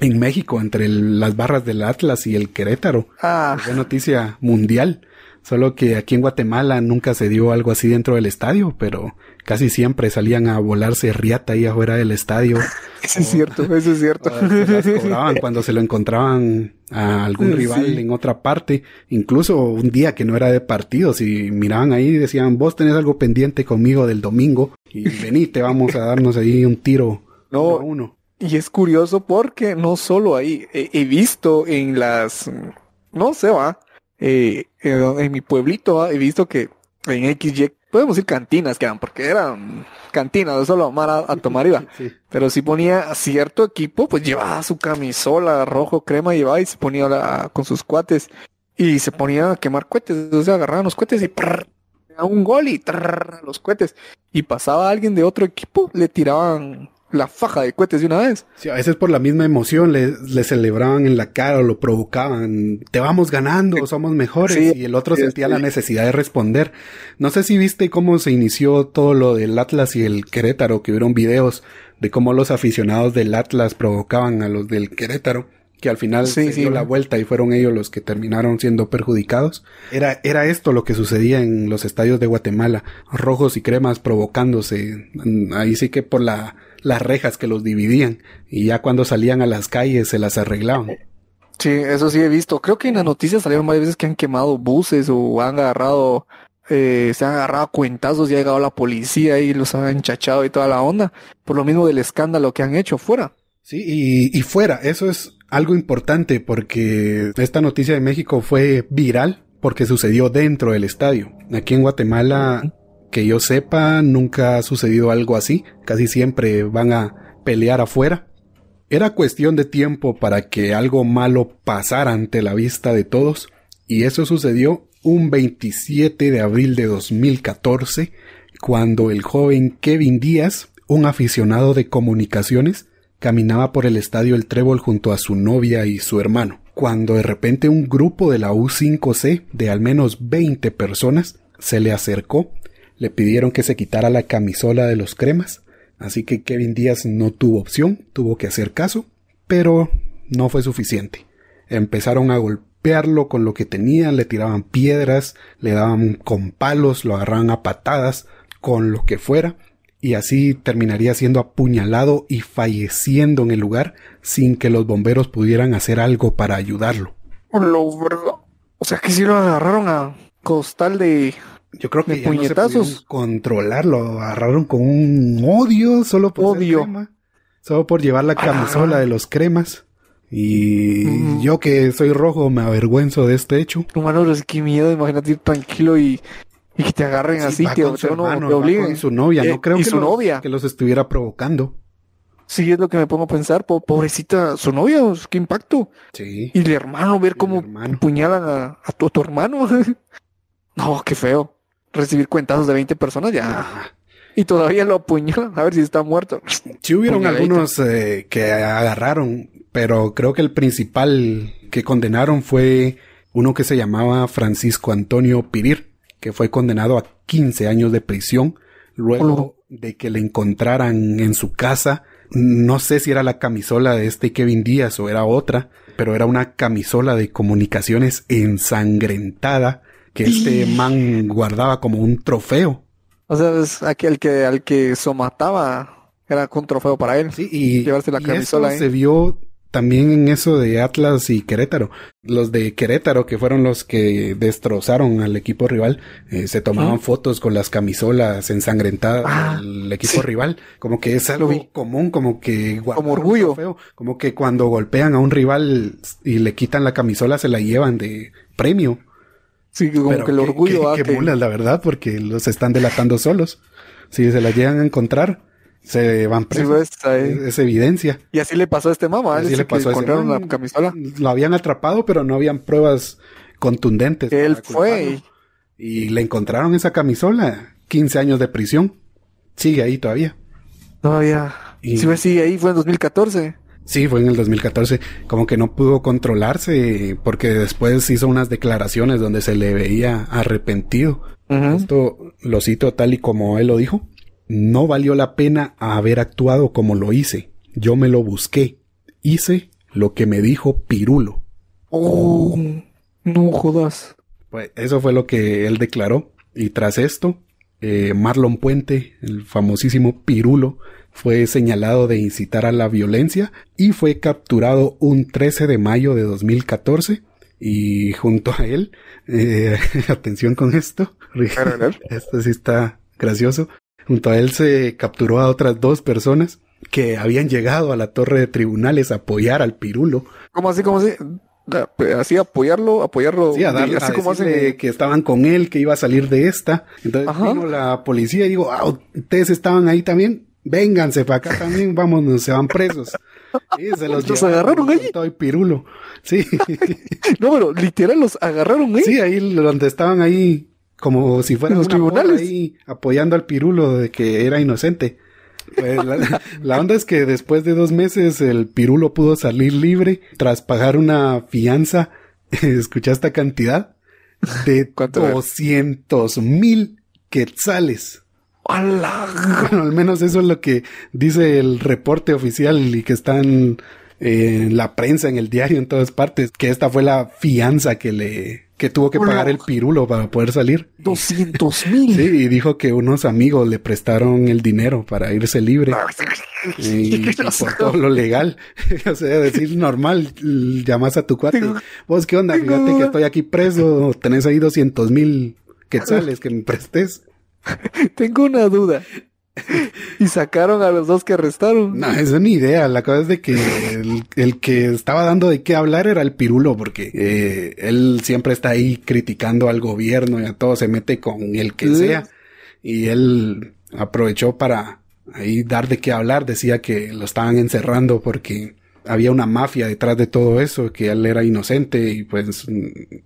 en México entre las barras del Atlas y el Querétaro. Ah. Fue noticia mundial. Solo que aquí en Guatemala nunca se dio algo así dentro del estadio, pero casi siempre salían a volarse riata ahí afuera del estadio. <laughs> Eso es cierto, <laughs> eso es cierto. cuando se lo encontraban a algún rival en otra parte, incluso un día que no era de partido, si miraban ahí y decían, vos tenés algo pendiente conmigo del domingo y vení, te vamos a darnos ahí un tiro. No, uno. Y es curioso porque no solo ahí, he visto en las, no sé, va, eh, en mi pueblito he visto que en XY, podemos decir cantinas que eran, porque eran cantinas, solo amar a, tomar iba. <laughs> Pero si ponía cierto equipo, pues llevaba su camisola rojo crema, llevaba y se ponía con sus cuates y se ponía a quemar cohetes, sea, agarraban los cohetes y a un gol y los cohetes. Y pasaba alguien de otro equipo, le tiraban la faja de cohetes de una vez. Sí, a veces por la misma emoción le, le celebraban en la cara o lo provocaban. Te vamos ganando, somos mejores. y el otro sentía la necesidad de responder. No sé si viste cómo se inició todo lo del Atlas y el Querétaro, que hubieron videos de cómo los aficionados del Atlas provocaban a los del Querétaro que al final se dio la vuelta y fueron ellos los que terminaron siendo perjudicados. Era, era esto lo que sucedía en los estadios de Guatemala, rojos y cremas provocándose, ahí sí que por la, las rejas que los dividían, y ya cuando salían a las calles se las arreglaban. Sí, eso sí he visto. Creo que en las noticias salieron varias veces que han quemado buses o han agarrado, eh, se han agarrado cuentazos y ha llegado la policía y los han enchachado y toda la onda, por lo mismo del escándalo que han hecho fuera. Sí, y, y fuera, eso es algo importante porque esta noticia de México fue viral porque sucedió dentro del estadio. Aquí en Guatemala, que yo sepa, nunca ha sucedido algo así. Casi siempre van a pelear afuera. Era cuestión de tiempo para que algo malo pasara ante la vista de todos. Y eso sucedió un 27 de abril de 2014, cuando el joven Kevin Díaz, un aficionado de comunicaciones, Caminaba por el estadio El Trébol junto a su novia y su hermano, cuando de repente un grupo de la U5C de al menos 20 personas se le acercó, le pidieron que se quitara la camisola de los cremas, así que Kevin Díaz no tuvo opción, tuvo que hacer caso, pero no fue suficiente. Empezaron a golpearlo con lo que tenían, le tiraban piedras, le daban con palos, lo agarraban a patadas, con lo que fuera, y así terminaría siendo apuñalado y falleciendo en el lugar sin que los bomberos pudieran hacer algo para ayudarlo. O sea que si lo agarraron a costal de yo creo que puñetazos. controlarlo, lo agarraron con un odio solo por odio. solo por llevar la camisola de los cremas. Y yo que soy rojo me avergüenzo de este hecho. Humano, es que miedo, imagínate ir tranquilo y y que te agarren así, que con su hermano, te obliguen. su novia, no eh, creo que, su los, novia. que los estuviera provocando. Sí, es lo que me pongo a pensar. pobrecita, su novia, qué impacto. Sí. Y el hermano, ver cómo puñalan a, tu, hermano. <laughs> no, qué feo. Recibir cuentazos de 20 personas ya. Y todavía lo apuñalan, a ver si está muerto. Sí hubieron algunos eh, que agarraron, pero creo que el principal que condenaron fue uno que se llamaba Francisco Antonio Pirir que fue condenado a 15 años de prisión luego de que le encontraran en su casa. No sé si era la camisola de este Kevin Díaz o era otra, pero era una camisola de comunicaciones ensangrentada que este man guardaba como un trofeo. O sea, es aquel que al que somataba era un trofeo para él. Sí, y llevarse la camisola. se vio también en eso de Atlas y Querétaro. Los de Querétaro, que fueron los que destrozaron al equipo rival, eh, se tomaban fotos con las camisolas ensangrentadas ah, del equipo rival. Como que es algo común, como que... Como orgullo. como que cuando golpean a un rival y le quitan la camisola, se la llevan de premio. Sí, como que el orgullo... Qué, que... la verdad, porque los están delatando solos. Si se la llegan a encontrar se van presos. es, evidencia. Y así le pasó a este mamá. Así le pasó a encontraron la camisola. Lo habían atrapado, pero no habían pruebas contundentes. Él fue. Y le encontraron esa camisola. 15 años de prisión. Sigue ahí todavía. Todavía. Y... Sí, sigue ahí. Fue en 2014. Sí, fue en el 2014. Como que no pudo controlarse porque después hizo unas declaraciones donde se le veía arrepentido. Esto lo cito tal y como él lo dijo. No valió la pena haber actuado como lo hice. Yo me lo busqué. Hice lo que me dijo Pirulo. Oh, no jodas. Pues eso fue lo que él declaró. Y tras esto, eh, Marlon Puente, el famosísimo Pirulo, fue señalado de incitar a la violencia y fue capturado un 13 de mayo de 2014. Y junto a él, eh, <laughs> atención con esto, esto sí está gracioso, Junto a él se capturó a otras dos personas que habían llegado a la torre de tribunales a apoyar al Pirulo. ¿Cómo así? ¿Cómo así? Así apoyarlo, apoyarlo. Sí, a así como hace que estaban con él, que iba a salir de esta. Entonces vino la policía y digo, ah, ustedes estaban ahí también, vénganse para acá también, vámonos, se van presos. Sí, se los, agarraron ahí. Todo Pirulo. Sí. <laughs> no, pero literal los agarraron ahí. Sí, ahí donde estaban ahí como si fueran los tribunales ahí apoyando al pirulo de que era inocente. Pues la, la, onda es que después de dos meses el pirulo pudo salir libre tras pagar una fianza. <laughs> Escucha esta cantidad de <laughs> 200 mil quetzales. ¡Hala! Bueno, al menos eso es lo que dice el reporte oficial y que están en la prensa, en el diario, en todas partes, que esta fue la fianza que le que tuvo que pagar el pirulo para poder salir. 200 <laughs> mil. Sí, y dijo que unos amigos le prestaron el dinero para irse libre. y, y por todo lo legal. <laughs> o sea, decir normal, llamas a tu cuate. Vos, ¿qué onda? Fíjate que estoy aquí preso. Tenés ahí 200 mil quetzales <laughs> que me prestes. Tengo una duda. <laughs> y sacaron a los dos que arrestaron. No, es una idea. La cosa es de que el, el, que estaba dando de qué hablar era el pirulo, porque eh, él siempre está ahí criticando al gobierno y a todo, se mete con el que sea. Y él aprovechó para ahí dar de qué hablar. Decía que lo estaban encerrando porque había una mafia detrás de todo eso, que él era inocente y pues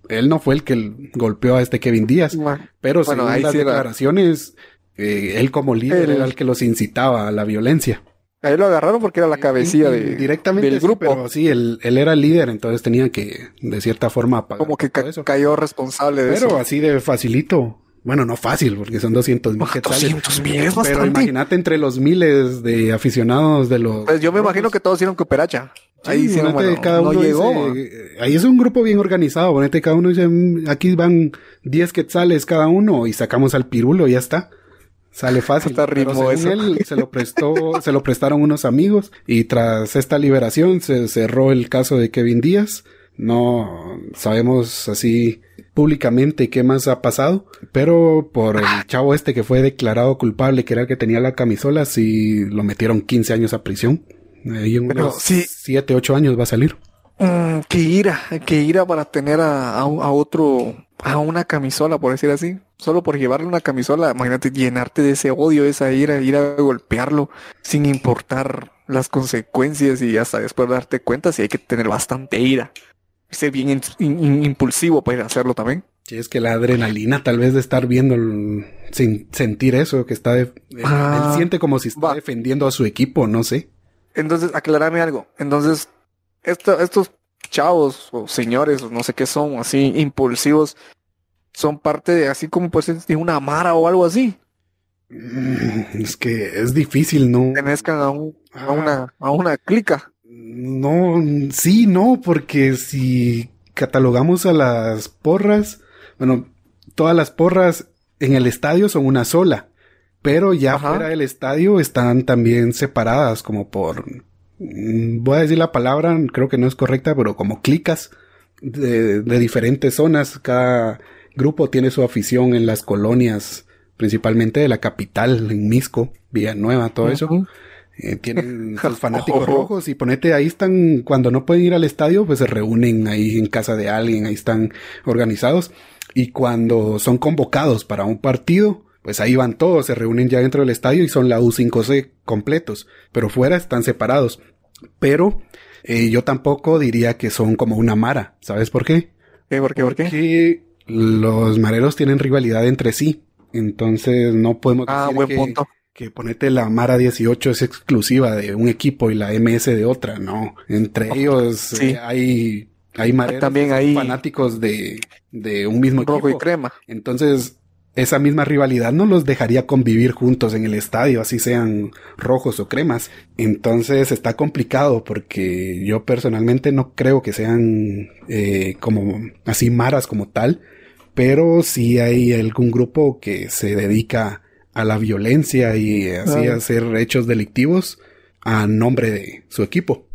él no fue el que golpeó a este Kevin Díaz. Bueno, pero según bueno, las sí declaraciones, eh, él como líder el... era el que los incitaba a la violencia. Ahí lo agarraron porque era la cabecilla de, directamente del grupo. Sí, pero sí, él, él, era el líder, entonces tenía que, de cierta forma, pagar Como que ca eso. cayó responsable de pero eso. Pero así de facilito. Bueno, no fácil, porque son 200 mil. 200 mil es Pero imagínate entre los miles de aficionados de los... Pues yo me imagino que todos hicieron cooperacha. Ahí sí, bueno, cada uno no llegó. Dice, ahí es un grupo bien organizado. Ponete, cada uno dice, aquí van 10 quetzales cada uno y sacamos al pirulo y ya está. Sale <laughs> fácil. Hasta ritmo eso. él se lo prestó, se lo prestaron unos amigos y tras esta liberación se cerró el caso de Kevin Díaz. No sabemos así públicamente qué más ha pasado, pero por el chavo este que fue declarado culpable, que era el que tenía la camisola, sí lo metieron 15 años a prisión. Ahí en Pero unos sí. 7, 8 años va a salir. Mm, que ira, que ira para tener a, a, a, otro, a una camisola, por decir así. Solo por llevarle una camisola, imagínate llenarte de ese odio, esa ira, ir a golpearlo sin importar las consecuencias y hasta después darte cuenta si hay que tener bastante ira. Ser bien in, in, impulsivo para hacerlo también. Sí, es que la adrenalina tal vez de estar viendo sin sentir eso, que está de, Ah, él siente como si está va. defendiendo a su equipo, no sé. Entonces, aclarame algo. Entonces, esto, estos chavos o señores, o no sé qué son, así impulsivos, son parte de así como pues de una mara o algo así. Mm, Es que es difícil, ¿no? Tenezcan a, un, a una, a una clica. No, sí, no, porque si catalogamos a las porras, bueno, todas las porras en el estadio son una sola, pero ya Ajá. fuera del estadio están también separadas como por, voy a decir la palabra, creo que no es correcta, pero como clicas de, de diferentes zonas. Cada grupo tiene su afición en las colonias, principalmente de la capital, en Misco, Villanueva, todo eso. Eh, tienen <laughs> sus fanáticos rojos y ponete ahí están cuando no pueden ir al estadio pues se reúnen ahí en casa de alguien ahí están organizados y cuando son convocados para un partido pues ahí van todos se reúnen ya dentro del estadio y son la U5C completos pero fuera están separados pero eh, yo tampoco diría que son como una mara ¿sabes por qué? ¿Qué? ¿Por qué? ¿Por qué? Porque los mareros tienen rivalidad entre sí entonces no podemos Ah, decir buen que, punto. que ponete la Mara 18 es exclusiva de un equipo y la MS de otra, no. Entre ellos Sí. eh, hay, hay mareros También hay- fanáticos de, de un mismo Rojo y equipo. crema. Entonces, esa misma rivalidad no los dejaría convivir juntos en el estadio, así sean rojos o cremas. Entonces está complicado porque yo personalmente no creo que sean eh, como así maras como tal, pero sí hay algún grupo que se dedica a la violencia y así Ah. a hacer hechos delictivos a nombre de su equipo.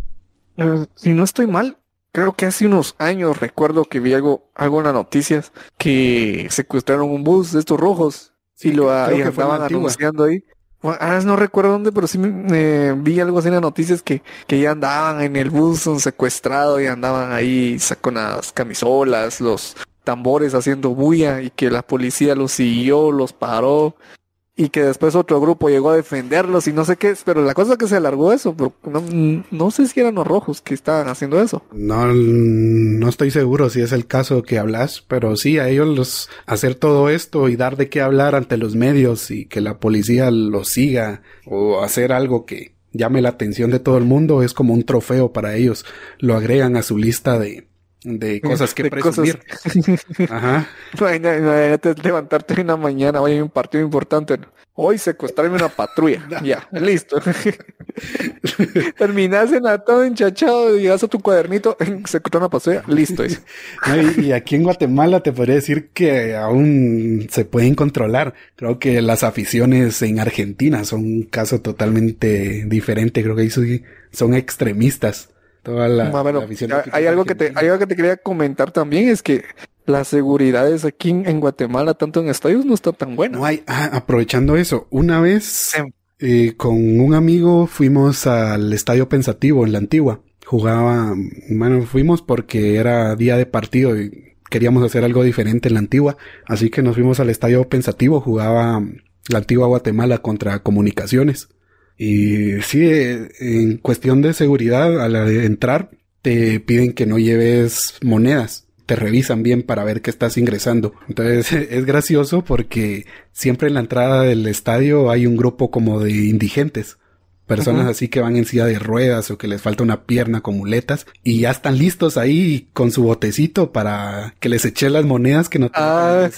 Eh, si no estoy mal, creo que hace unos años recuerdo que vi algo, algo en las noticias que secuestraron un bus de estos rojos y lo y andaban anunciando ahí. Ah, no recuerdo dónde, pero sí eh, vi algo así en las noticias que, que ya andaban en el bus un secuestrado y andaban ahí con las camisolas, los tambores haciendo bulla y que la policía los siguió, los paró y que después otro grupo llegó a defenderlos y no sé qué, pero la cosa es que se alargó eso, pero no, no, sé si eran los rojos que estaban haciendo eso. No, no estoy seguro si es el caso que hablas, pero sí, a ellos los, hacer todo esto y dar de qué hablar ante los medios y que la policía los siga o hacer algo que llame la atención de todo el mundo es como un trofeo para ellos. Lo agregan a su lista de, <laughs> de cosas que presumir. <laughs> Ajá. Imagínate levantarte una mañana, hoy hay un partido importante. Hoy secuestrarme una patrulla. <laughs> ya, listo. Terminas en todo enchachado, llegas a tu cuadernito, secuestrar una patrulla, listo. y, aquí en Guatemala te podría decir que aún se pueden controlar. Creo que las aficiones en Argentina son un caso totalmente diferente. Creo que ahí son extremistas. Toda la, hay, algo que te, hay algo que te quería comentar también, es que la seguridad es aquí en, Guatemala, tanto en estadios, no está tan buena. No hay, ah, aprovechando eso, una vez eh, con un amigo fuimos al Estadio Pensativo en la Antigua. Jugaba, bueno, fuimos porque era día de partido y queríamos hacer algo diferente en la Antigua, así que nos fuimos al Estadio Pensativo, jugaba la Antigua Guatemala contra Comunicaciones. Y sí, en cuestión de seguridad, al entrar, te piden que no lleves monedas. Te revisan bien para ver qué estás ingresando. Entonces <laughs> es gracioso porque siempre en la entrada del estadio hay un grupo como de indigentes Personas así que van en silla de ruedas o que les falta una pierna con muletas y ya están listos ahí con su botecito para que les eche las monedas que no tienen ah.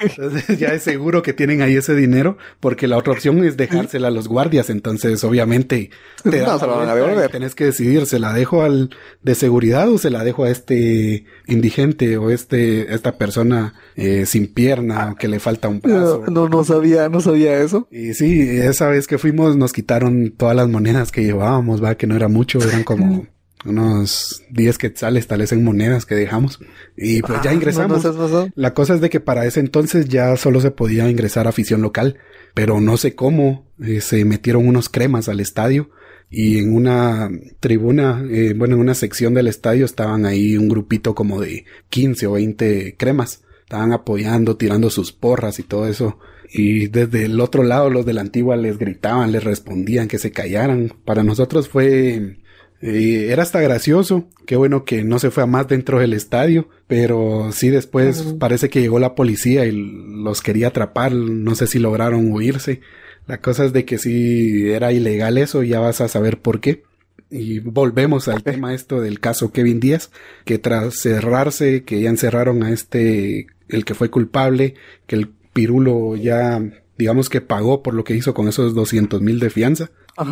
Entonces ya es seguro que tienen ahí ese dinero porque la otra opción es dejársela a los guardias. Entonces obviamente te tenés que decidir, ¿se la dejo al de seguridad o se la dejo a este indigente o este, esta persona eh, sin pierna que le falta un brazo? No, no, sabía, no sabía eso. Y sí, esa vez que fuimos nos quitaron todas las monedas que llevábamos, va, que no era mucho, eran <laughs> como unos 10 quetzales tal vez en monedas que dejamos. Y pues ya ah, ingresamos. La cosa es de que para ese entonces ya solo se podía ingresar a afición local, pero no sé cómo eh, se metieron unos cremas al estadio y en una tribuna, eh, bueno, en una sección del estadio estaban ahí un grupito como de 15 o 20 cremas. Estaban apoyando, tirando sus porras y todo eso. Y desde el otro lado los de la antigua les gritaban, les respondían que se callaran. Para nosotros fue... Eh, era hasta gracioso. Qué bueno que no se fue a más dentro del estadio. Pero sí después parece que llegó la policía y los quería atrapar. No sé si lograron huirse. La cosa es de que si era ilegal eso, ya vas a saber por qué. Y volvemos al tema esto del caso Kevin Díaz, que tras cerrarse, que ya encerraron a este, el que fue culpable, que el Pirulo ya, digamos que pagó por lo que hizo con esos 200 mil de fianza.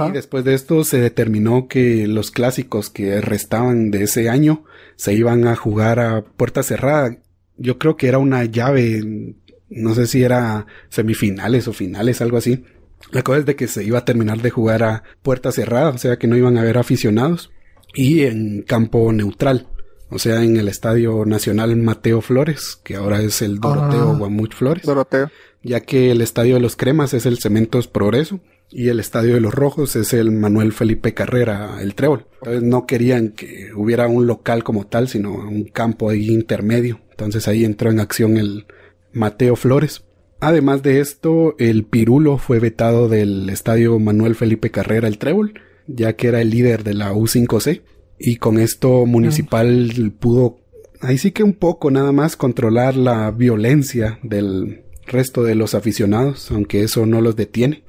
Y después de esto se determinó que los clásicos que restaban de ese año se iban a jugar a puerta cerrada. Yo creo que era una llave, no sé si era semifinales o finales, algo así. La cosa es de que se iba a terminar de jugar a puerta cerrada, o sea que no iban a haber aficionados. Y en campo neutral o sea, en el Estadio Nacional Mateo Flores, que ahora es el Doroteo ah, Guamuch Flores. Doroteo. Ya que el Estadio de los Cremas es el Cementos Progreso y el Estadio de los Rojos es el Manuel Felipe Carrera, el Trébol. Entonces no querían que hubiera un local como tal, sino un campo ahí intermedio. Entonces ahí entró en acción el Mateo Flores. Además de esto, el Pirulo fue vetado del Estadio Manuel Felipe Carrera, el Trébol, ya que era el líder de la U5C y con esto Municipal pudo, ahí sí que un poco nada más, controlar la violencia del resto de los aficionados, aunque eso no los detiene.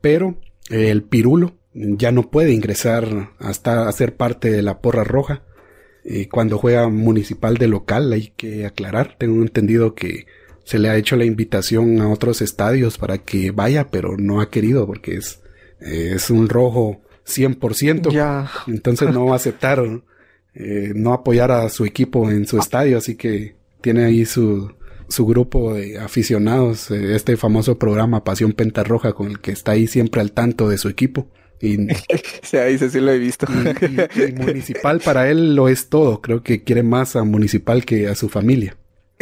Pero el Pirulo ya no puede ingresar hasta hacer parte de la porra roja. Y cuando juega Municipal de local, hay que aclarar, tengo entendido que se le ha hecho la invitación a otros estadios para que vaya, pero no ha querido porque es, es un rojo 100%. Ya. Entonces no va a aceptar eh, no apoyar a su equipo en su estadio, así que tiene ahí su, su grupo de aficionados, eh, este famoso programa Pasión Pentarroja con el que está ahí siempre al tanto de su equipo. Y, <laughs> sí, ahí sí lo he visto. y, municipal para él lo es todo, creo que quiere más a municipal que a su familia.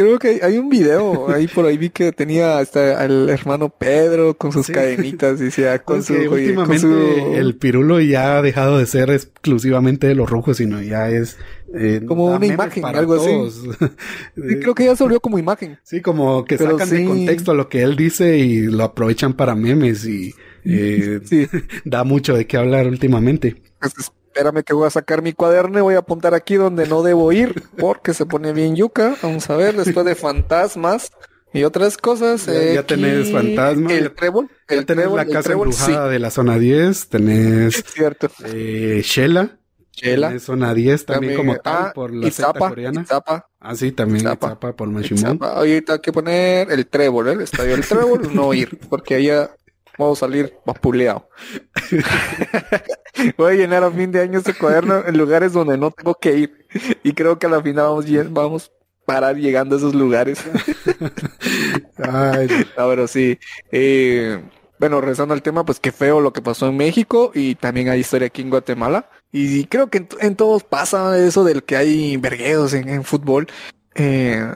Creo que hay un video, ahí por ahí vi que tenía hasta al hermano Pedro con sus cadenitas y sea con su, últimamente el pirulo ya ha dejado de ser exclusivamente de los rojos, sino ya es eh, como una imagen, algo así. creo que ya se volvió como imagen. Sí, como que sacan de contexto lo que él dice y lo aprovechan para memes y <laughs> eh, <laughs> da mucho de qué hablar últimamente. Pues, espérame que voy a sacar mi cuaderno y voy a apuntar aquí donde no debo ir porque se pone bien yuca. Vamos a ver, después de fantasmas y otras cosas. Ya, tenés fantasmas. El trébol. Ya tenés la casa embrujada de la zona 10. Tenés. <laughs> cierto. Eh, Shela. Shela. zona 10 también, como tal ah, por la Izapa, coreana. Izapa. Ah, sí, también Izapa, por Mashimon. Ahorita hay que poner el trébol, ¿eh? el estadio del trébol, no ir, porque allá Vamos a salir vapuleado. <laughs> Voy a llenar a fin de año este cuaderno en lugares donde no tengo que ir. Y creo que a la final vamos, vamos a parar llegando a esos lugares. <laughs> Ay. pero sí. Eh, bueno, rezando al tema, pues qué feo lo que pasó en México y también hay historia aquí en Guatemala. Y creo que en, todos pasa eso del que hay vergueos en, en fútbol. Eh,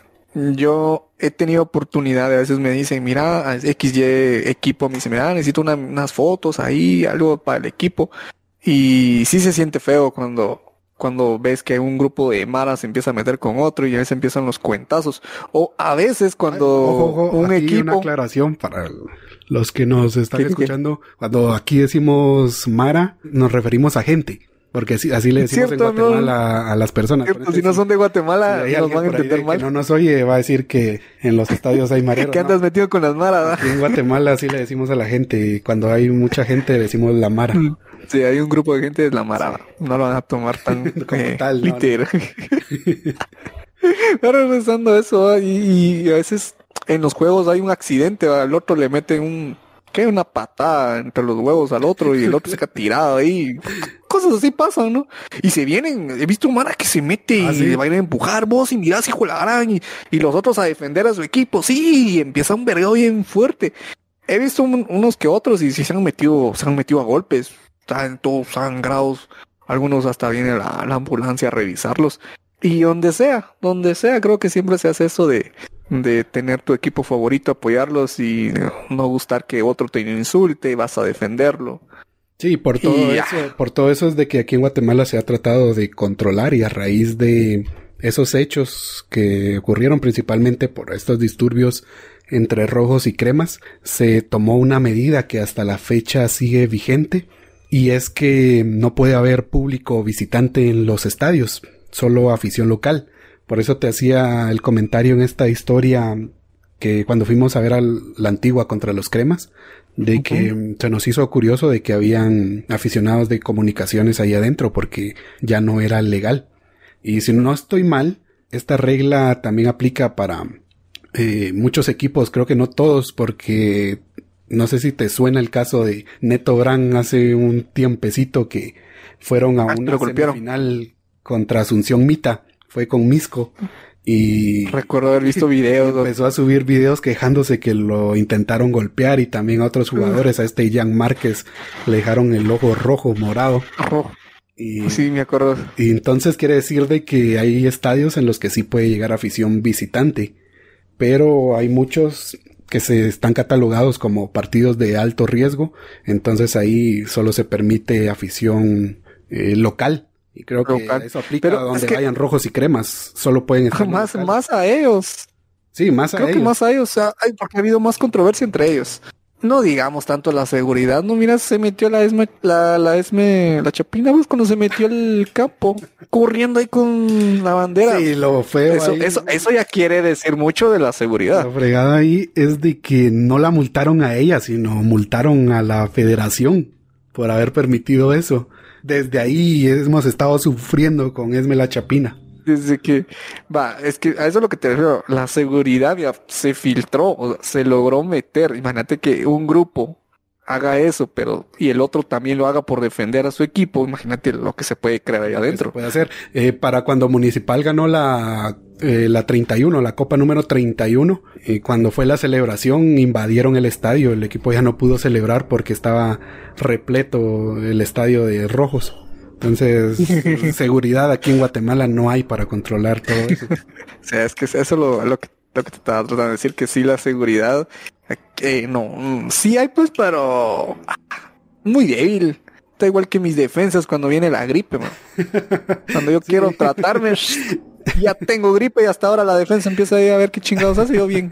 yo he tenido oportunidad, a veces me dicen, mira, XY equipo, me dice, mira, necesito unas fotos ahí, algo para el equipo. Y sí se siente feo cuando, cuando ves que un grupo de maras se empieza a meter con otro y a veces empiezan los cuentazos. O a veces cuando un equipo... Una aclaración para los que nos están escuchando. Cuando aquí decimos mara, nos referimos a gente. Porque así, así le decimos en Guatemala a, las personas. si no son de Guatemala, nos van a entender mal. Que no nos oye, va a decir que en los estadios hay <laughs> mareros. que andas metido con las maras. en Guatemala así le decimos a la gente. Cuando hay mucha gente decimos la mara. <laughs> Sí, hay un grupo de gente de la mara. No lo van a tomar tan <laughs> eh, tal, literal. Pero pensando eso, y, a veces en los juegos hay un accidente, al otro le meten un que una patada entre los huevos al otro y el otro se queda tirado ahí. Cosas así pasan, ¿no? Y se vienen, he visto un mana que se mete ¿Ah, y va a ir a empujar vos y mirás hijo la gran y, y, los otros a defender a su equipo. Sí, y empieza un vergado bien fuerte. He visto unos que otros y sí se han metido, se han metido a golpes. Están todos sangrados. Algunos hasta viene la ambulancia a revisarlos. Y donde sea, donde sea, creo que siempre se hace eso de, de tener tu equipo favorito, apoyarlos y no gustar que otro te insulte, vas a defenderlo. Sí, por todo eso, por todo eso es de que aquí en Guatemala se ha tratado de controlar y a raíz de esos hechos que ocurrieron principalmente por estos disturbios entre rojos y cremas, se tomó una medida que hasta la fecha sigue vigente y es que no puede haber público visitante en los estadios, solo afición local. Por eso te hacía el comentario en esta historia que cuando fuimos a ver a la antigua contra los cremas, de que se nos hizo curioso de que habían aficionados de comunicaciones ahí adentro porque ya no era legal. Y si no estoy mal, esta regla también aplica para eh, muchos equipos, creo que no todos, porque no sé si te suena el caso de Neto Brand hace un tiempecito que fueron a ah, una semifinal contra Asunción Mita fue con Misco. Y recuerdo haber visto videos. Empezó a subir videos quejándose que lo intentaron golpear y también a otros jugadores, a este Jan Márquez, le dejaron el ojo rojo, morado. Y, sí, me acuerdo. Y entonces quiere decir de que hay estadios en los que sí puede llegar afición visitante, pero hay muchos que se están catalogados como partidos de alto riesgo, entonces ahí solo se permite afición eh, local y creo que eso aplica a donde vayan rojos y cremas. Solo pueden estar. Más, más a ellos. Sí, más a ellos. Creo que más a ellos. O sea, hay, porque ha habido más controversia entre ellos. No digamos tanto la seguridad. No, mira, se metió la esme, la, la esme, la chapina, pues, cuando se metió el campo, corriendo ahí con la bandera. Sí, lo feo. Eso, eso, eso ya quiere decir mucho de la seguridad. La fregada ahí es de que no la multaron a ella, sino multaron a la federación por haber permitido eso desde ahí hemos estado sufriendo con Esme la Chapina. Desde que, va, es que a eso es lo que te refiero, la seguridad ya se filtró, se logró meter. Imagínate que un grupo haga eso, pero y el otro también lo haga por defender a su equipo, imagínate lo que se puede crear ahí adentro. puede hacer. Eh, para cuando Municipal ganó la, eh, la 31, la Copa número 31, y cuando fue la celebración invadieron el estadio, el equipo ya no pudo celebrar porque estaba repleto el estadio de rojos. Entonces, <laughs> seguridad aquí en Guatemala no hay para controlar todo eso. <laughs> o sea, es que eso lo, lo que lo que te estaba tratando de decir, que sí la seguridad, eh, no, sí hay pues, pero muy débil. Está igual que mis defensas cuando viene la gripe, man. Cuando yo <laughs> quiero tratarme, <laughs> ya tengo gripe y hasta ahora la defensa empieza a ver qué chingados hace yo bien.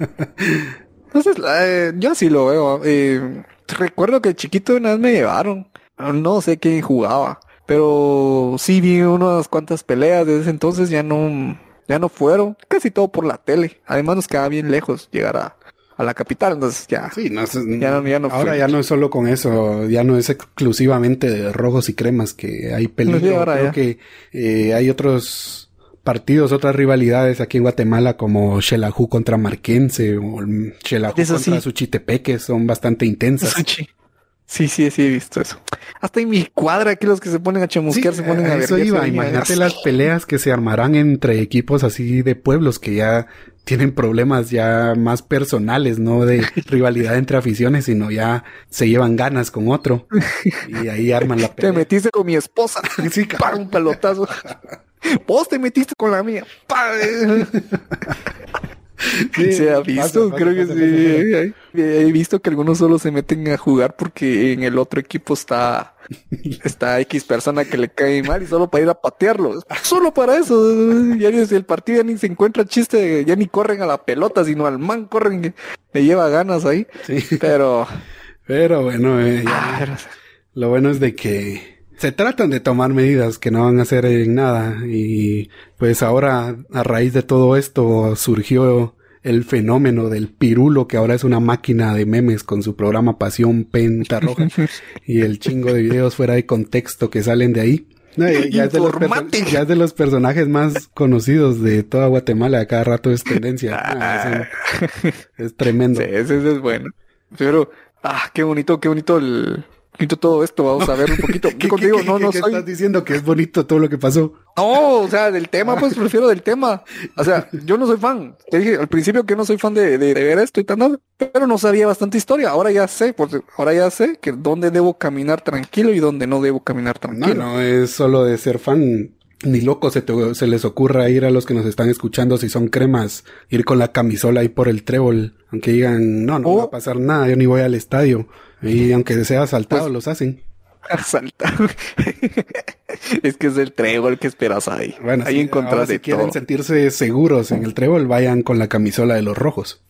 Entonces, eh, yo así lo veo. Eh, recuerdo que chiquito una vez me llevaron. No sé quién jugaba. Pero sí vi unas cuantas peleas desde ese entonces, ya no, ya no fueron. Casi todo por la tele. Además nos quedaba bien lejos llegar a, a la capital, entonces ya. Sí, no, ya no, ya no ahora ya no es solo con eso, ya no es exclusivamente de rojos y cremas que hay <laughs> peligro. Creo que eh, hay otros partidos, otras rivalidades aquí en Guatemala como Xelajú contra Marquense o Xelajú contra sí. Suchitepeque son bastante intensas. Sí, sí, sí he visto eso. Hasta en mi cuadra aquí los que se ponen a chamusquear se ponen a, ver. Eso iba, imagínate <laughs> las peleas que se armarán entre equipos así de pueblos que ya tienen problemas ya más personales, no de <laughs> rivalidad entre aficiones, sino ya se llevan ganas con otro y ahí arman la <laughs> pelea. Te metiste con mi esposa, <laughs> sí, para un pelotazo. Vos te metiste con la mía. <laughs> se ha visto, creo que sí. He visto que algunos solo se meten a jugar porque en el otro equipo está, <laughs> está X persona que le cae mal y solo para ir a patearlo. Solo para eso. Ya el partido ya ni se encuentra chiste, ya ni corren a la pelota, sino al man corren, le lleva ganas ahí. Pero, pero bueno, eh, ah, lo bueno es de que se tratan de tomar medidas que no van a hacer en nada y pues ahora a raíz de todo esto surgió el fenómeno del pirulo que ahora es una máquina de memes con su programa Pasión Penta Roja <laughs> y el chingo de videos fuera de contexto que salen de ahí. ya, es de los personajes más conocidos de toda Guatemala. A cada rato es tendencia. <laughs> Ah, es, tremendo. Sí, ese, ese, es bueno. Pero, ah, qué bonito, qué bonito el, bonito todo esto, vamos a ver un poquito. <laughs> ¿Qué, contigo? no, no estás diciendo que es bonito todo lo que pasó? No, o sea, del tema, pues <laughs> prefiero del tema. O sea, yo no soy fan. Te dije al principio que no soy fan de, de, ver esto y tal, pero no sabía bastante historia. Ahora ya sé, porque ahora ya sé que dónde debo caminar tranquilo y dónde no debo caminar tranquilo. No, no es solo de ser fan. Ni loco se, se les ocurra ir a los que nos están escuchando si son cremas, ir con la camisola ahí por el trébol, aunque digan, no, no va a pasar nada, yo ni voy al estadio. Y aunque sea asaltado, pues, los hacen. <laughs> Asaltado. <laughs> es que es el trébol que esperas ahí. Bueno, ahí si quieren sentirse seguros en el trébol, vayan con la camisola de los rojos.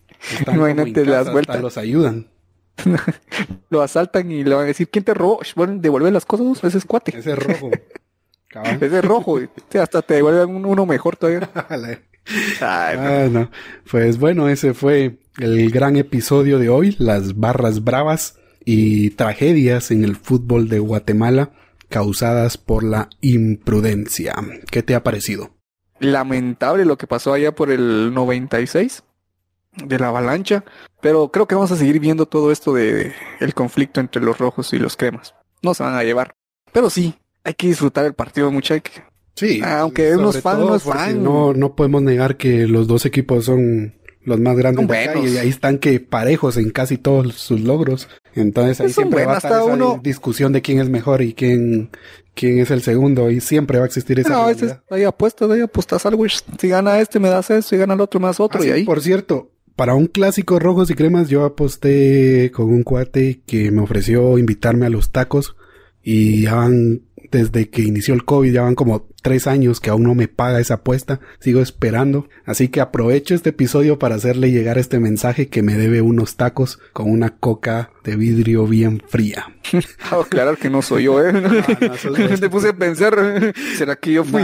Imagínate las vueltas. Los ayudan. <laughs> lo asaltan y le van a decir, ¿quién te robó? Bueno, devuelve las cosas, ese es cuate. Ese es rojo. ese es rojo. hasta te devuelven uno mejor todavía. ah, no. Pues bueno, ese fue el gran episodio de hoy, las barras bravas y tragedias en el fútbol de Guatemala causadas por la imprudencia. ¿Qué te ha parecido? Lamentable lo que pasó allá por el 96 de la avalancha, pero creo que vamos a seguir viendo todo esto de el conflicto entre los rojos y los cremas. No se van a llevar, pero sí, hay que disfrutar el partido, muchachos. Sí, aunque unos fans no fan. No, no podemos negar que los dos equipos son los más grandes y ahí están que parejos en casi todos sus logros. Entonces ahí siempre va a estar esa discusión de quién es mejor y quién, quién es el segundo y siempre va a existir esa No, veces hay apuestas, hay apuestas algo. Si gana este me das eso, si gana el otro me das otro ah, y ahí. Por cierto, para un clásico rojos y cremas yo aposté con un cuate que me ofreció invitarme a los tacos y ya van desde que inició el COVID, ya van como tres años que aún no me paga esa apuesta, sigo esperando, así que aprovecho este episodio para hacerle llegar este mensaje que me debe unos tacos con una coca de vidrio bien fría. Oh, <laughs> claro que no soy yo, ¿eh? <laughs> No, Te <laughs> puse a pensar, ¿será que yo fui?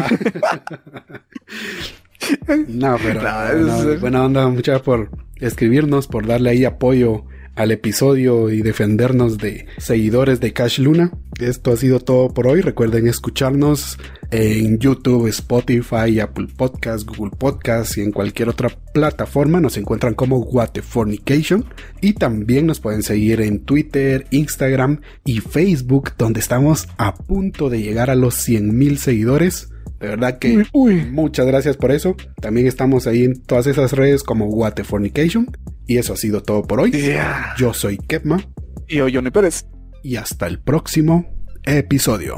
No, pero buena onda, muchas por escribirnos, por darle ahí apoyo al episodio y defendernos de seguidores de Cash Luna. Esto ha sido todo por hoy. Recuerden escucharnos en YouTube, Spotify, Apple Podcasts, Google Podcasts y en cualquier otra plataforma. Nos encuentran como Waterfornication y también nos pueden seguir en Twitter, Instagram y Facebook donde estamos a punto de llegar a los 100.000 seguidores. De verdad que muchas gracias por eso. También estamos ahí en todas esas redes como Waterfornication. Y eso ha sido todo por hoy. Yo soy Kepma. Y yo Johnny Pérez. Y hasta el próximo episodio.